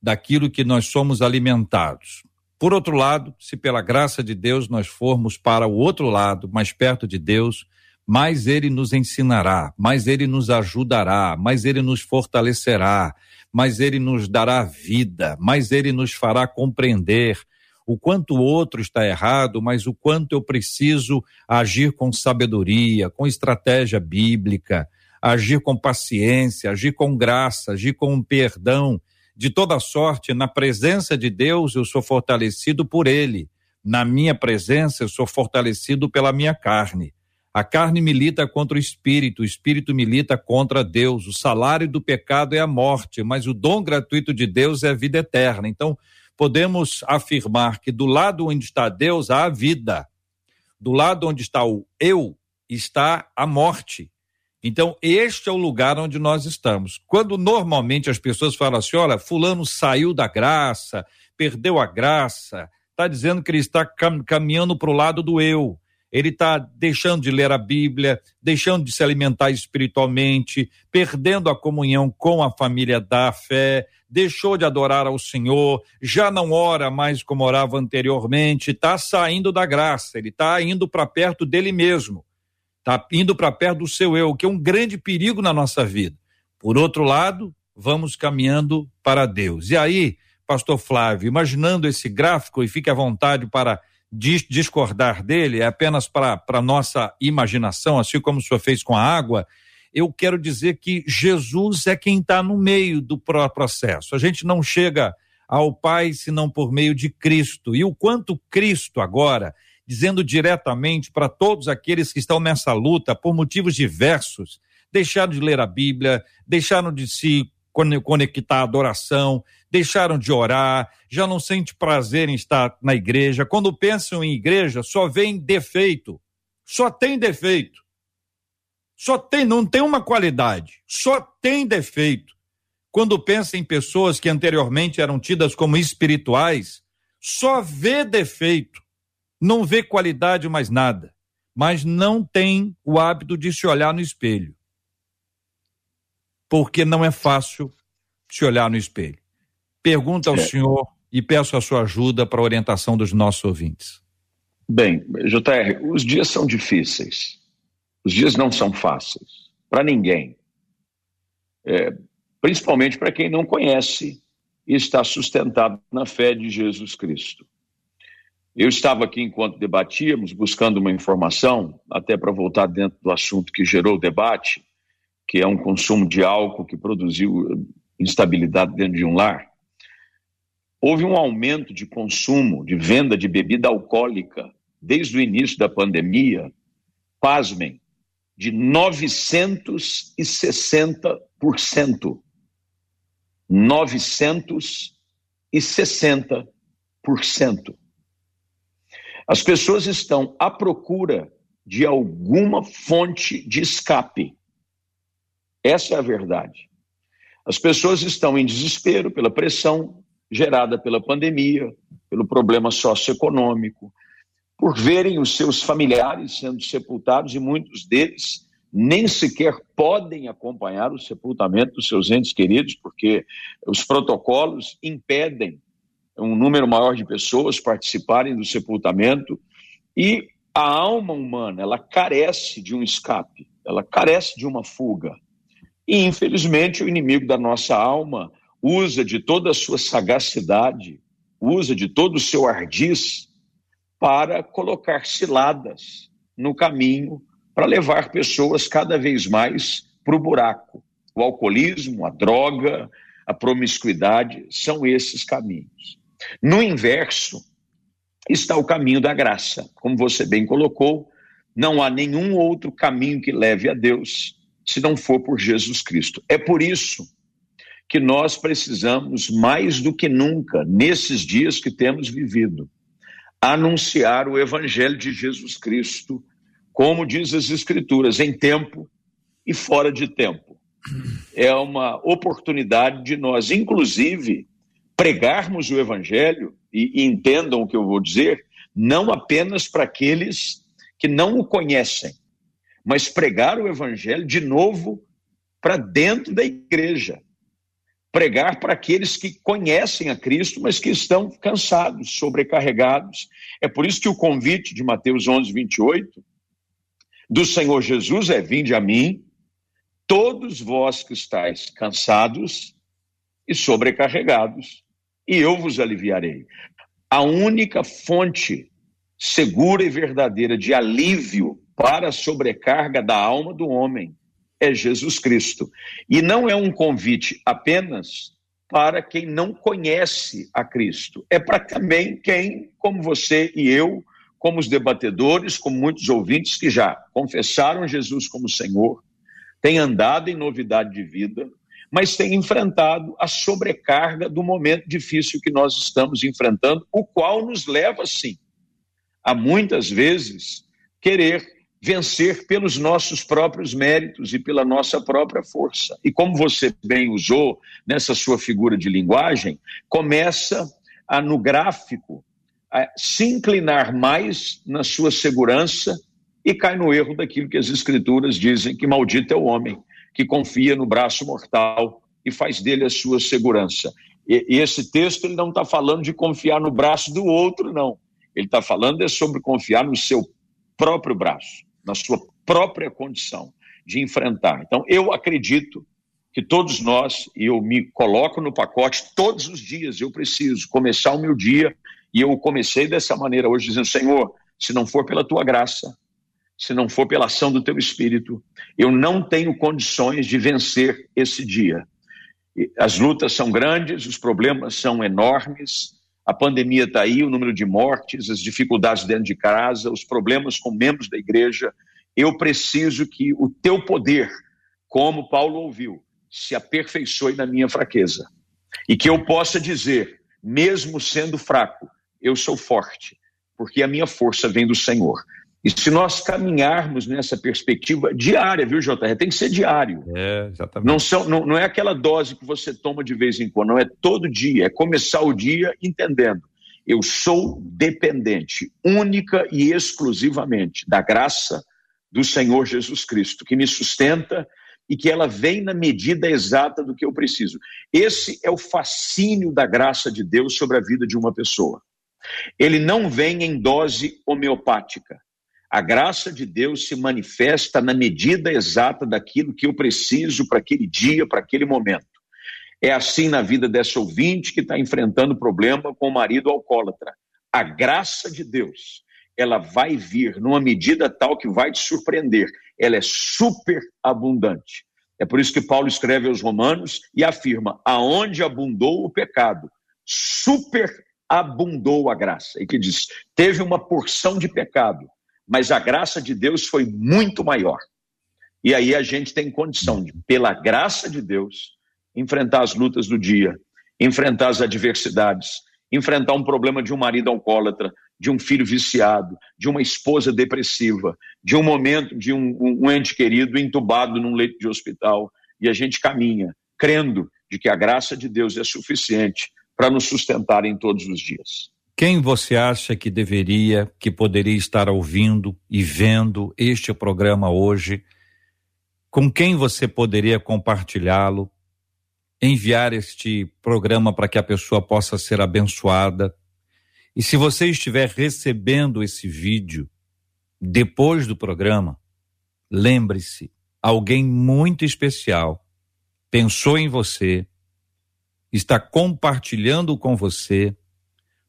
daquilo que nós somos alimentados. Por outro lado, se pela graça de Deus nós formos para o outro lado, mais perto de Deus, mais ele nos ensinará, mais ele nos ajudará, mais ele nos fortalecerá, mais ele nos dará vida, mais ele nos fará compreender o quanto o outro está errado, mas o quanto eu preciso agir com sabedoria, com estratégia bíblica, agir com paciência, agir com graça, agir com perdão. De toda sorte, na presença de Deus, eu sou fortalecido por Ele. Na minha presença, eu sou fortalecido pela minha carne. A carne milita contra o espírito, o espírito milita contra Deus. O salário do pecado é a morte, mas o dom gratuito de Deus é a vida eterna. Então, podemos afirmar que do lado onde está Deus há a vida. Do lado onde está o eu está a morte. Então, este é o lugar onde nós estamos. Quando normalmente as pessoas falam assim: olha, Fulano saiu da graça, perdeu a graça, está dizendo que ele está caminhando para o lado do eu ele está deixando de ler a Bíblia, deixando de se alimentar espiritualmente, perdendo a comunhão com a família da fé, deixou de adorar ao Senhor, já não ora mais como orava anteriormente, está saindo da graça, ele está indo para perto dele mesmo, está indo para perto do seu eu, que é um grande perigo na nossa vida. Por outro lado, vamos caminhando para Deus. E aí, Pastor Flávio, imaginando esse gráfico, e fique à vontade para discordar dele, é apenas para nossa imaginação, assim como o senhor fez com a água, eu quero dizer que Jesus é quem está no meio do processo. A gente não chega ao Pai senão por meio de Cristo. E o quanto Cristo agora, dizendo diretamente para todos aqueles que estão nessa luta por motivos diversos, deixaram de ler a Bíblia, deixaram de se conectar à adoração, deixaram de orar, já não sente prazer em estar na igreja. Quando pensam em igreja, só vem defeito. Só tem defeito. Só tem, não tem uma qualidade, só tem defeito. Quando pensa em pessoas que anteriormente eram tidas como espirituais, só vê defeito, não vê qualidade mais nada, mas não tem o hábito de se olhar no espelho. Porque não é fácil se olhar no espelho. Pergunta ao é. senhor e peço a sua ajuda para a orientação dos nossos ouvintes. Bem, JR, os dias são difíceis. Os dias não são fáceis para ninguém. É, principalmente para quem não conhece e está sustentado na fé de Jesus Cristo. Eu estava aqui enquanto debatíamos, buscando uma informação, até para voltar dentro do assunto que gerou o debate, que é um consumo de álcool que produziu instabilidade dentro de um lar. Houve um aumento de consumo, de venda de bebida alcoólica desde o início da pandemia, pasmem, de 960%. 960%. As pessoas estão à procura de alguma fonte de escape. Essa é a verdade. As pessoas estão em desespero pela pressão gerada pela pandemia, pelo problema socioeconômico, por verem os seus familiares sendo sepultados e muitos deles nem sequer podem acompanhar o sepultamento dos seus entes queridos, porque os protocolos impedem um número maior de pessoas participarem do sepultamento e a alma humana, ela carece de um escape, ela carece de uma fuga. E infelizmente o inimigo da nossa alma usa de toda a sua sagacidade, usa de todo o seu ardiz para colocar ciladas no caminho para levar pessoas cada vez mais para o buraco. O alcoolismo, a droga, a promiscuidade são esses caminhos. No inverso está o caminho da graça. Como você bem colocou, não há nenhum outro caminho que leve a Deus se não for por Jesus Cristo. É por isso que nós precisamos, mais do que nunca, nesses dias que temos vivido, anunciar o Evangelho de Jesus Cristo, como diz as Escrituras, em tempo e fora de tempo. É uma oportunidade de nós, inclusive, pregarmos o Evangelho, e, e entendam o que eu vou dizer, não apenas para aqueles que não o conhecem, mas pregar o Evangelho de novo para dentro da igreja, pregar para aqueles que conhecem a Cristo, mas que estão cansados, sobrecarregados. É por isso que o convite de Mateus 11, 28, do Senhor Jesus é: Vinde a mim, todos vós que estáis cansados e sobrecarregados, e eu vos aliviarei. A única fonte segura e verdadeira de alívio para a sobrecarga da alma do homem é Jesus Cristo. E não é um convite apenas para quem não conhece a Cristo, é para também quem, como você e eu, como os debatedores, como muitos ouvintes que já confessaram Jesus como Senhor, têm andado em novidade de vida, mas têm enfrentado a sobrecarga do momento difícil que nós estamos enfrentando, o qual nos leva, sim, a muitas vezes querer vencer pelos nossos próprios méritos e pela nossa própria força. E como você bem usou nessa sua figura de linguagem, começa a, no gráfico a se inclinar mais na sua segurança e cai no erro daquilo que as escrituras dizem que maldito é o homem que confia no braço mortal e faz dele a sua segurança. E, e esse texto ele não está falando de confiar no braço do outro, não. Ele está falando é sobre confiar no seu próprio braço na sua própria condição de enfrentar. Então, eu acredito que todos nós, e eu me coloco no pacote todos os dias, eu preciso começar o meu dia, e eu comecei dessa maneira hoje, dizendo: Senhor, se não for pela tua graça, se não for pela ação do teu espírito, eu não tenho condições de vencer esse dia. As lutas são grandes, os problemas são enormes, a pandemia está aí, o número de mortes, as dificuldades dentro de casa, os problemas com membros da igreja. Eu preciso que o teu poder, como Paulo ouviu, se aperfeiçoe na minha fraqueza. E que eu possa dizer, mesmo sendo fraco, eu sou forte, porque a minha força vem do Senhor. E se nós caminharmos nessa perspectiva diária, viu, JR? Tem que ser diário. É, exatamente. Não, são, não, não é aquela dose que você toma de vez em quando, não é todo dia, é começar o dia entendendo. Eu sou dependente, única e exclusivamente, da graça do Senhor Jesus Cristo, que me sustenta e que ela vem na medida exata do que eu preciso. Esse é o fascínio da graça de Deus sobre a vida de uma pessoa. Ele não vem em dose homeopática. A graça de Deus se manifesta na medida exata daquilo que eu preciso para aquele dia, para aquele momento. É assim na vida dessa ouvinte que está enfrentando problema com o marido alcoólatra. A graça de Deus, ela vai vir numa medida tal que vai te surpreender. Ela é super abundante. É por isso que Paulo escreve aos Romanos e afirma: aonde abundou o pecado, super abundou a graça. E que diz: teve uma porção de pecado, mas a graça de Deus foi muito maior. E aí a gente tem condição de, pela graça de Deus, enfrentar as lutas do dia, enfrentar as adversidades, enfrentar um problema de um marido alcoólatra, de um filho viciado, de uma esposa depressiva, de um momento de um, um ente querido entubado num leito de hospital. E a gente caminha, crendo de que a graça de Deus é suficiente para nos sustentar em todos os dias. Quem você acha que deveria, que poderia estar ouvindo e vendo este programa hoje? Com quem você poderia compartilhá-lo? Enviar este programa para que a pessoa possa ser abençoada? E se você estiver recebendo esse vídeo depois do programa, lembre-se, alguém muito especial pensou em você, está compartilhando com você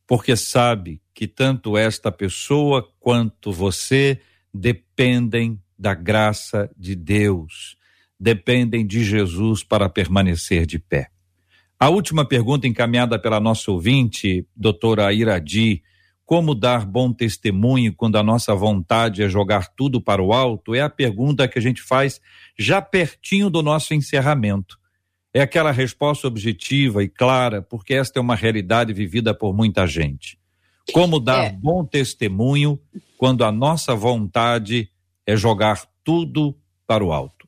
porque sabe que tanto esta pessoa quanto você dependem da graça de Deus, dependem de Jesus para permanecer de pé. A última pergunta encaminhada pela nossa ouvinte, doutora Iradi, como dar bom testemunho quando a nossa vontade é jogar tudo para o alto, é a pergunta que a gente faz já pertinho do nosso encerramento. É aquela resposta objetiva e clara, porque esta é uma realidade vivida por muita gente. Como dar é. bom testemunho quando a nossa vontade é jogar tudo para o alto?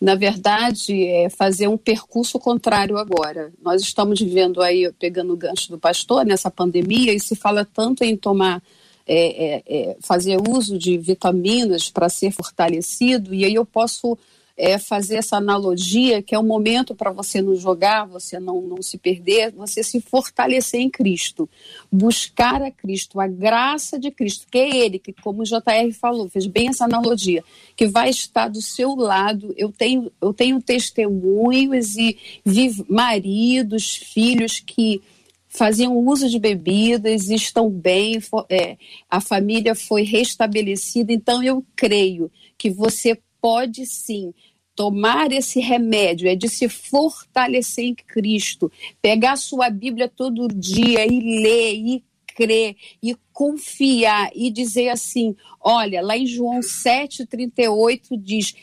Na verdade, é fazer um percurso contrário agora. Nós estamos vivendo aí, pegando o gancho do pastor, nessa pandemia, e se fala tanto em tomar é, é, é, fazer uso de vitaminas para ser fortalecido, e aí eu posso é, fazer essa analogia que é um momento para você não jogar, você não, não se perder, você se fortalecer em Cristo, buscar a Cristo, a graça de Cristo, que é Ele, que como o JR falou, fez bem essa analogia, que vai estar do seu lado. Eu tenho, eu tenho testemunhos e vi maridos, filhos que faziam uso de bebidas, estão bem, é, a família foi restabelecida. Então, eu creio que você pode sim tomar esse remédio, é de se fortalecer em Cristo, pegar sua Bíblia todo dia e ler e crer e confiar e dizer assim: olha, lá em João 7,38 diz: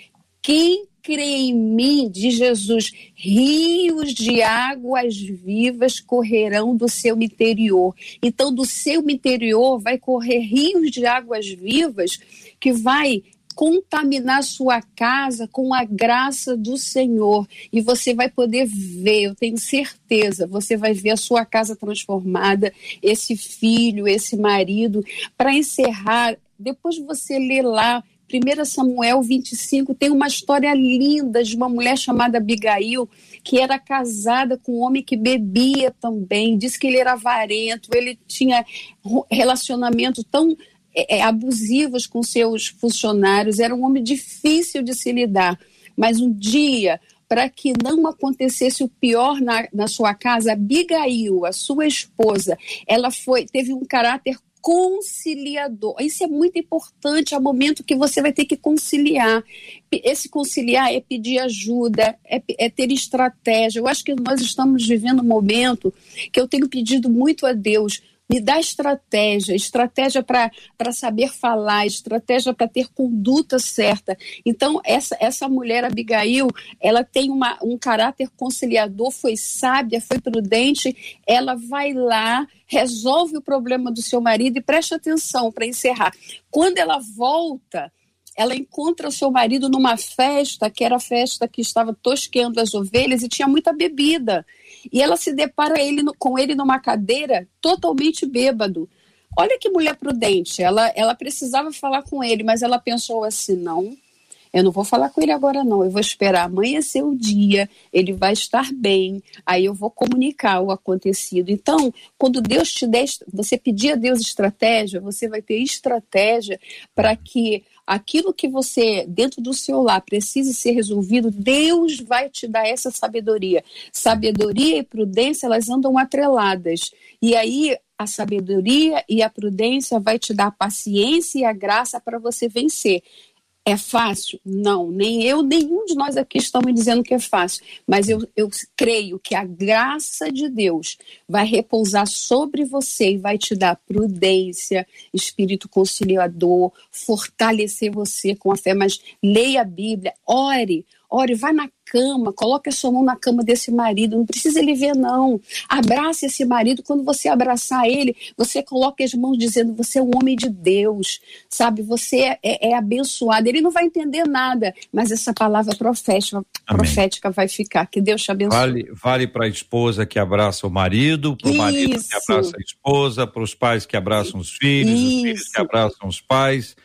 quem crê em mim, de Jesus, rios de águas vivas correrão do seu interior. Então, do seu interior vai correr rios de águas vivas que vai contaminar sua casa com a graça do Senhor e você vai poder ver, eu tenho certeza, você vai ver a sua casa transformada, esse filho, esse marido. Para encerrar, depois você lê lá 1 Samuel 25 tem uma história linda de uma mulher chamada Abigail, que era casada com um homem que bebia também. Diz que ele era avarento, ele tinha relacionamento tão é, é, abusivos com seus funcionários, era um homem difícil de se lidar. Mas um dia, para que não acontecesse o pior na, na sua casa, Abigail, a sua esposa, ela foi teve um caráter conciliador. Isso é muito importante, é o momento que você vai ter que conciliar. Esse conciliar é pedir ajuda, é, é, ter estratégia. Eu acho que nós estamos vivendo um momento que eu tenho pedido muito a Deus me dá estratégia, estratégia para saber falar, estratégia para ter conduta certa. Então, essa, essa mulher, Abigail, ela tem uma, um caráter conciliador, foi sábia, foi prudente, ela vai lá, resolve o problema do seu marido e preste atenção para encerrar. Quando ela volta, ela encontra o seu marido numa festa, que era a festa que estava tosqueando as ovelhas e tinha muita bebida e ela se depara ele, com ele numa cadeira totalmente bêbado. Olha que mulher prudente. Ela, ela precisava falar com ele, mas ela pensou assim: não, eu não vou falar com ele agora, não. Eu vou esperar amanhecer o dia, ele vai estar bem, aí eu vou comunicar o acontecido. Então, quando Deus te der, você pedir a Deus estratégia, você vai ter estratégia para que aquilo que você, dentro do seu lar, precise ser resolvido, Deus vai te dar essa sabedoria. Sabedoria e prudência, elas andam atreladas. E aí, a sabedoria e a prudência vai te dar a paciência e a graça para você vencer. É fácil? Não, nem eu, nenhum de nós aqui estamos dizendo que é fácil, mas eu, eu creio que a graça de Deus vai repousar sobre você e vai te dar prudência, espírito conciliador, fortalecer você com a fé. Mas leia a Bíblia, ore, ore, vai na cama, coloque a sua mão na cama desse marido, não precisa ele ver, não. Abrace esse marido, quando você abraçar ele, você coloca as mãos dizendo: você é um homem de Deus, sabe? Você é, é, é abençoado. Ele não vai entender nada, mas essa palavra profética, profética vai ficar. Que Deus te abençoe. Vale, vale para a esposa que abraça o marido, para o marido que abraça a esposa, para os pais que abraçam os filhos, Isso. os filhos que abraçam os pais.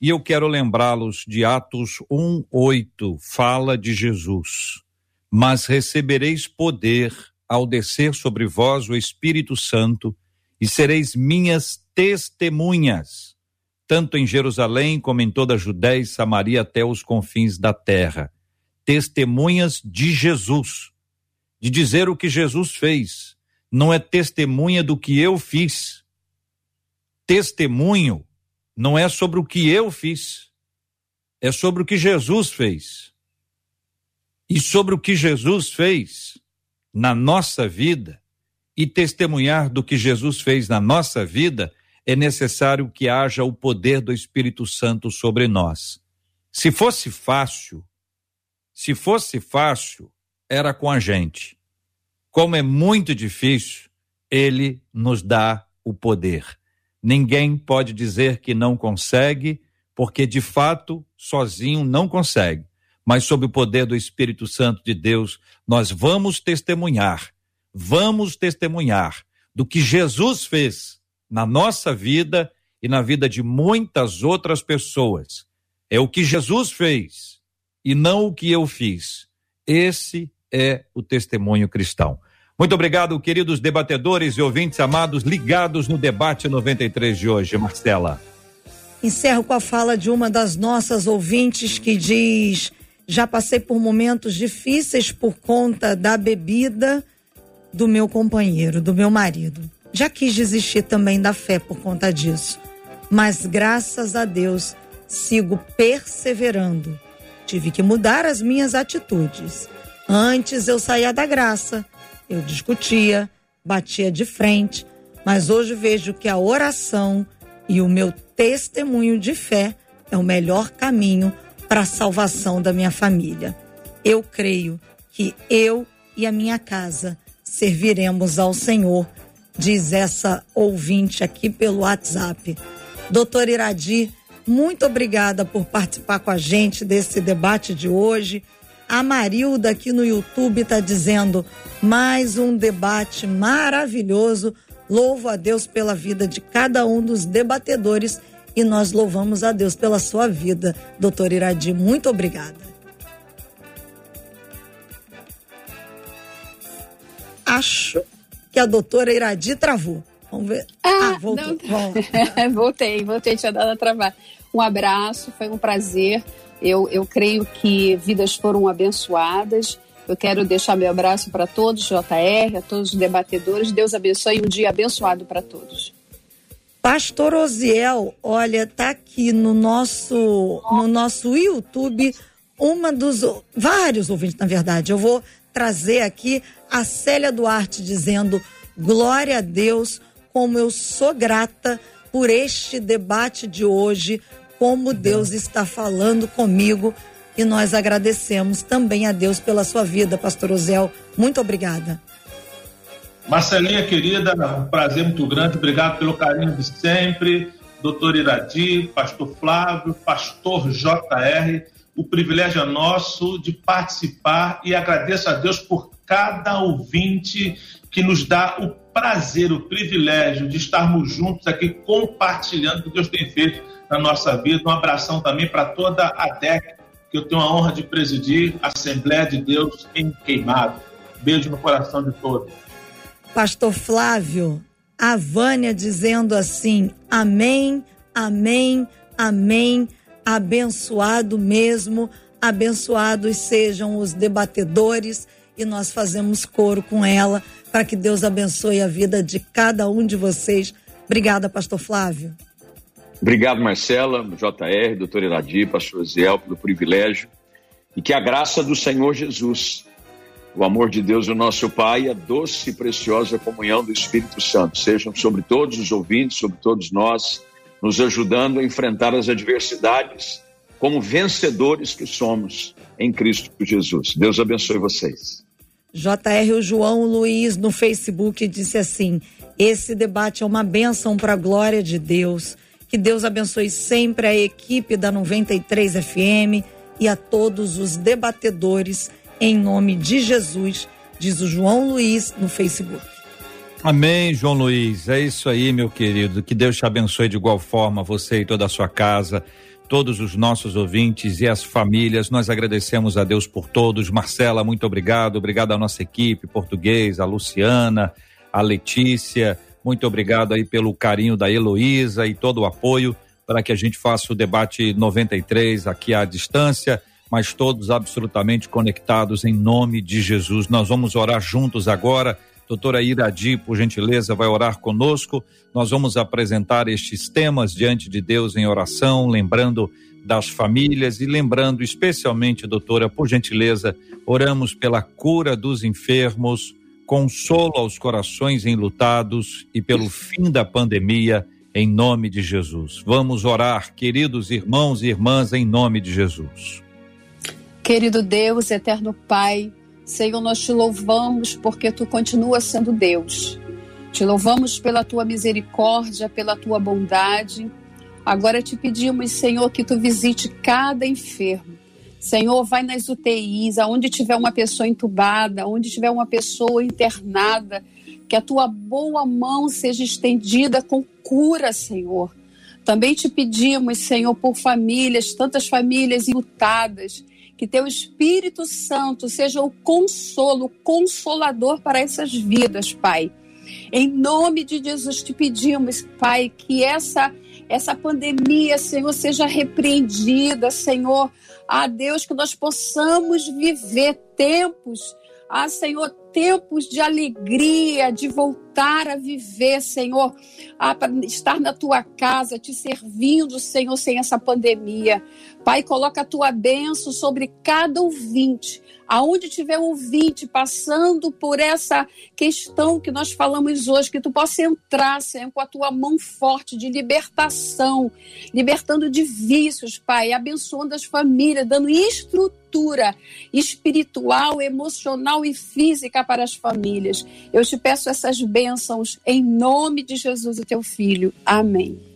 E eu quero lembrá-los de Atos 1:8, fala de Jesus. Mas recebereis poder ao descer sobre vós o Espírito Santo, e sereis minhas testemunhas, tanto em Jerusalém como em toda a Judéia e Samaria até os confins da terra. Testemunhas de Jesus, de dizer o que Jesus fez, não é testemunha do que eu fiz. Testemunho não é sobre o que eu fiz, é sobre o que Jesus fez. E sobre o que Jesus fez na nossa vida, e testemunhar do que Jesus fez na nossa vida, é necessário que haja o poder do Espírito Santo sobre nós. Se fosse fácil, se fosse fácil, era com a gente. Como é muito difícil, ele nos dá o poder. Ninguém pode dizer que não consegue, porque de fato sozinho não consegue. Mas sob o poder do Espírito Santo de Deus, nós vamos testemunhar, vamos testemunhar do que Jesus fez na nossa vida e na vida de muitas outras pessoas. É o que Jesus fez e não o que eu fiz. Esse é o testemunho cristão. Muito obrigado, queridos debatedores e ouvintes amados ligados no debate 93 de hoje, Marcela. Encerro com a fala de uma das nossas ouvintes que diz: Já passei por momentos difíceis por conta da bebida do meu companheiro, do meu marido. Já quis desistir também da fé por conta disso. Mas graças a Deus sigo perseverando. Tive que mudar as minhas atitudes. Antes eu saía da graça eu discutia, batia de frente, mas hoje vejo que a oração e o meu testemunho de fé é o melhor caminho para a salvação da minha família. Eu creio que eu e a minha casa serviremos ao Senhor, diz essa ouvinte aqui pelo WhatsApp. Doutor Iradi, muito obrigada por participar com a gente desse debate de hoje. A Marilda aqui no YouTube está dizendo mais um debate maravilhoso. Louvo a Deus pela vida de cada um dos debatedores e nós louvamos a Deus pela sua vida, doutor Iradi. Muito obrigada. Acho que a doutora Iradi travou. Vamos ver. Ah, ah voltou. voltei, voltei, tinha dado a travar. Um abraço, foi um prazer. Eu, eu creio que vidas foram abençoadas. Eu quero deixar meu abraço para todos, JR, a todos os debatedores. Deus abençoe um dia abençoado para todos. Pastor Osiel, olha, tá aqui no nosso no nosso YouTube uma dos vários ouvintes, na verdade. Eu vou trazer aqui a Célia Duarte dizendo: "Glória a Deus, como eu sou grata por este debate de hoje como Deus está falando comigo e nós agradecemos também a Deus pela sua vida, pastor Ozel. Muito obrigada. Marcelinha querida, um prazer muito grande, obrigado pelo carinho de sempre. Doutor Iradi, pastor Flávio, pastor JR, o privilégio é nosso de participar e agradeço a Deus por cada ouvinte que nos dá o prazer, o privilégio de estarmos juntos aqui compartilhando o que Deus tem feito na nossa vida. Um abração também para toda a DEC, que eu tenho a honra de presidir, Assembleia de Deus em Queimado. Beijo no coração de todos. Pastor Flávio, a Vânia dizendo assim: Amém, Amém, Amém. Abençoado mesmo, abençoados sejam os debatedores e nós fazemos coro com ela para que Deus abençoe a vida de cada um de vocês. Obrigada, Pastor Flávio. Obrigado, Marcela, JR, doutor Eladir, pastor Ziel, pelo privilégio e que a graça do Senhor Jesus, o amor de Deus, o nosso Pai, a doce e preciosa comunhão do Espírito Santo sejam sobre todos os ouvintes, sobre todos nós, nos ajudando a enfrentar as adversidades como vencedores que somos em Cristo Jesus. Deus abençoe vocês. JR o João Luiz no Facebook disse assim: esse debate é uma bênção para a glória de Deus. Que Deus abençoe sempre a equipe da 93 FM e a todos os debatedores, em nome de Jesus, diz o João Luiz no Facebook. Amém, João Luiz. É isso aí, meu querido. Que Deus te abençoe de igual forma, você e toda a sua casa, todos os nossos ouvintes e as famílias. Nós agradecemos a Deus por todos. Marcela, muito obrigado. Obrigado à nossa equipe, português, a Luciana, a Letícia. Muito obrigado aí pelo carinho da Heloísa e todo o apoio para que a gente faça o debate 93 aqui à distância, mas todos absolutamente conectados em nome de Jesus. Nós vamos orar juntos agora. Doutora Iradi, por gentileza, vai orar conosco. Nós vamos apresentar estes temas diante de Deus em oração, lembrando das famílias e lembrando especialmente, doutora, por gentileza, oramos pela cura dos enfermos, consolo aos corações enlutados e pelo fim da pandemia, em nome de Jesus. Vamos orar, queridos irmãos e irmãs, em nome de Jesus. Querido Deus, eterno Pai, Senhor, nós te louvamos porque tu continuas sendo Deus. Te louvamos pela tua misericórdia, pela tua bondade. Agora te pedimos, Senhor, que tu visite cada enfermo Senhor, vai nas UTIs, aonde tiver uma pessoa entubada, onde tiver uma pessoa internada, que a tua boa mão seja estendida com cura, Senhor. Também te pedimos, Senhor, por famílias, tantas famílias lutadas, que teu Espírito Santo seja o consolo, o consolador para essas vidas, Pai. Em nome de Jesus te pedimos, Pai, que essa essa pandemia, Senhor, seja repreendida, Senhor. Ah, Deus, que nós possamos viver tempos, ah, Senhor, tempos de alegria, de voltar a viver, Senhor, ah, para estar na tua casa, te servindo, Senhor, sem essa pandemia. Pai, coloca a tua bênção sobre cada ouvinte aonde tiver ouvinte passando por essa questão que nós falamos hoje, que tu possa entrar, Senhor, com a tua mão forte de libertação, libertando de vícios, Pai, abençoando as famílias, dando estrutura espiritual, emocional e física para as famílias. Eu te peço essas bênçãos em nome de Jesus, o teu filho. Amém.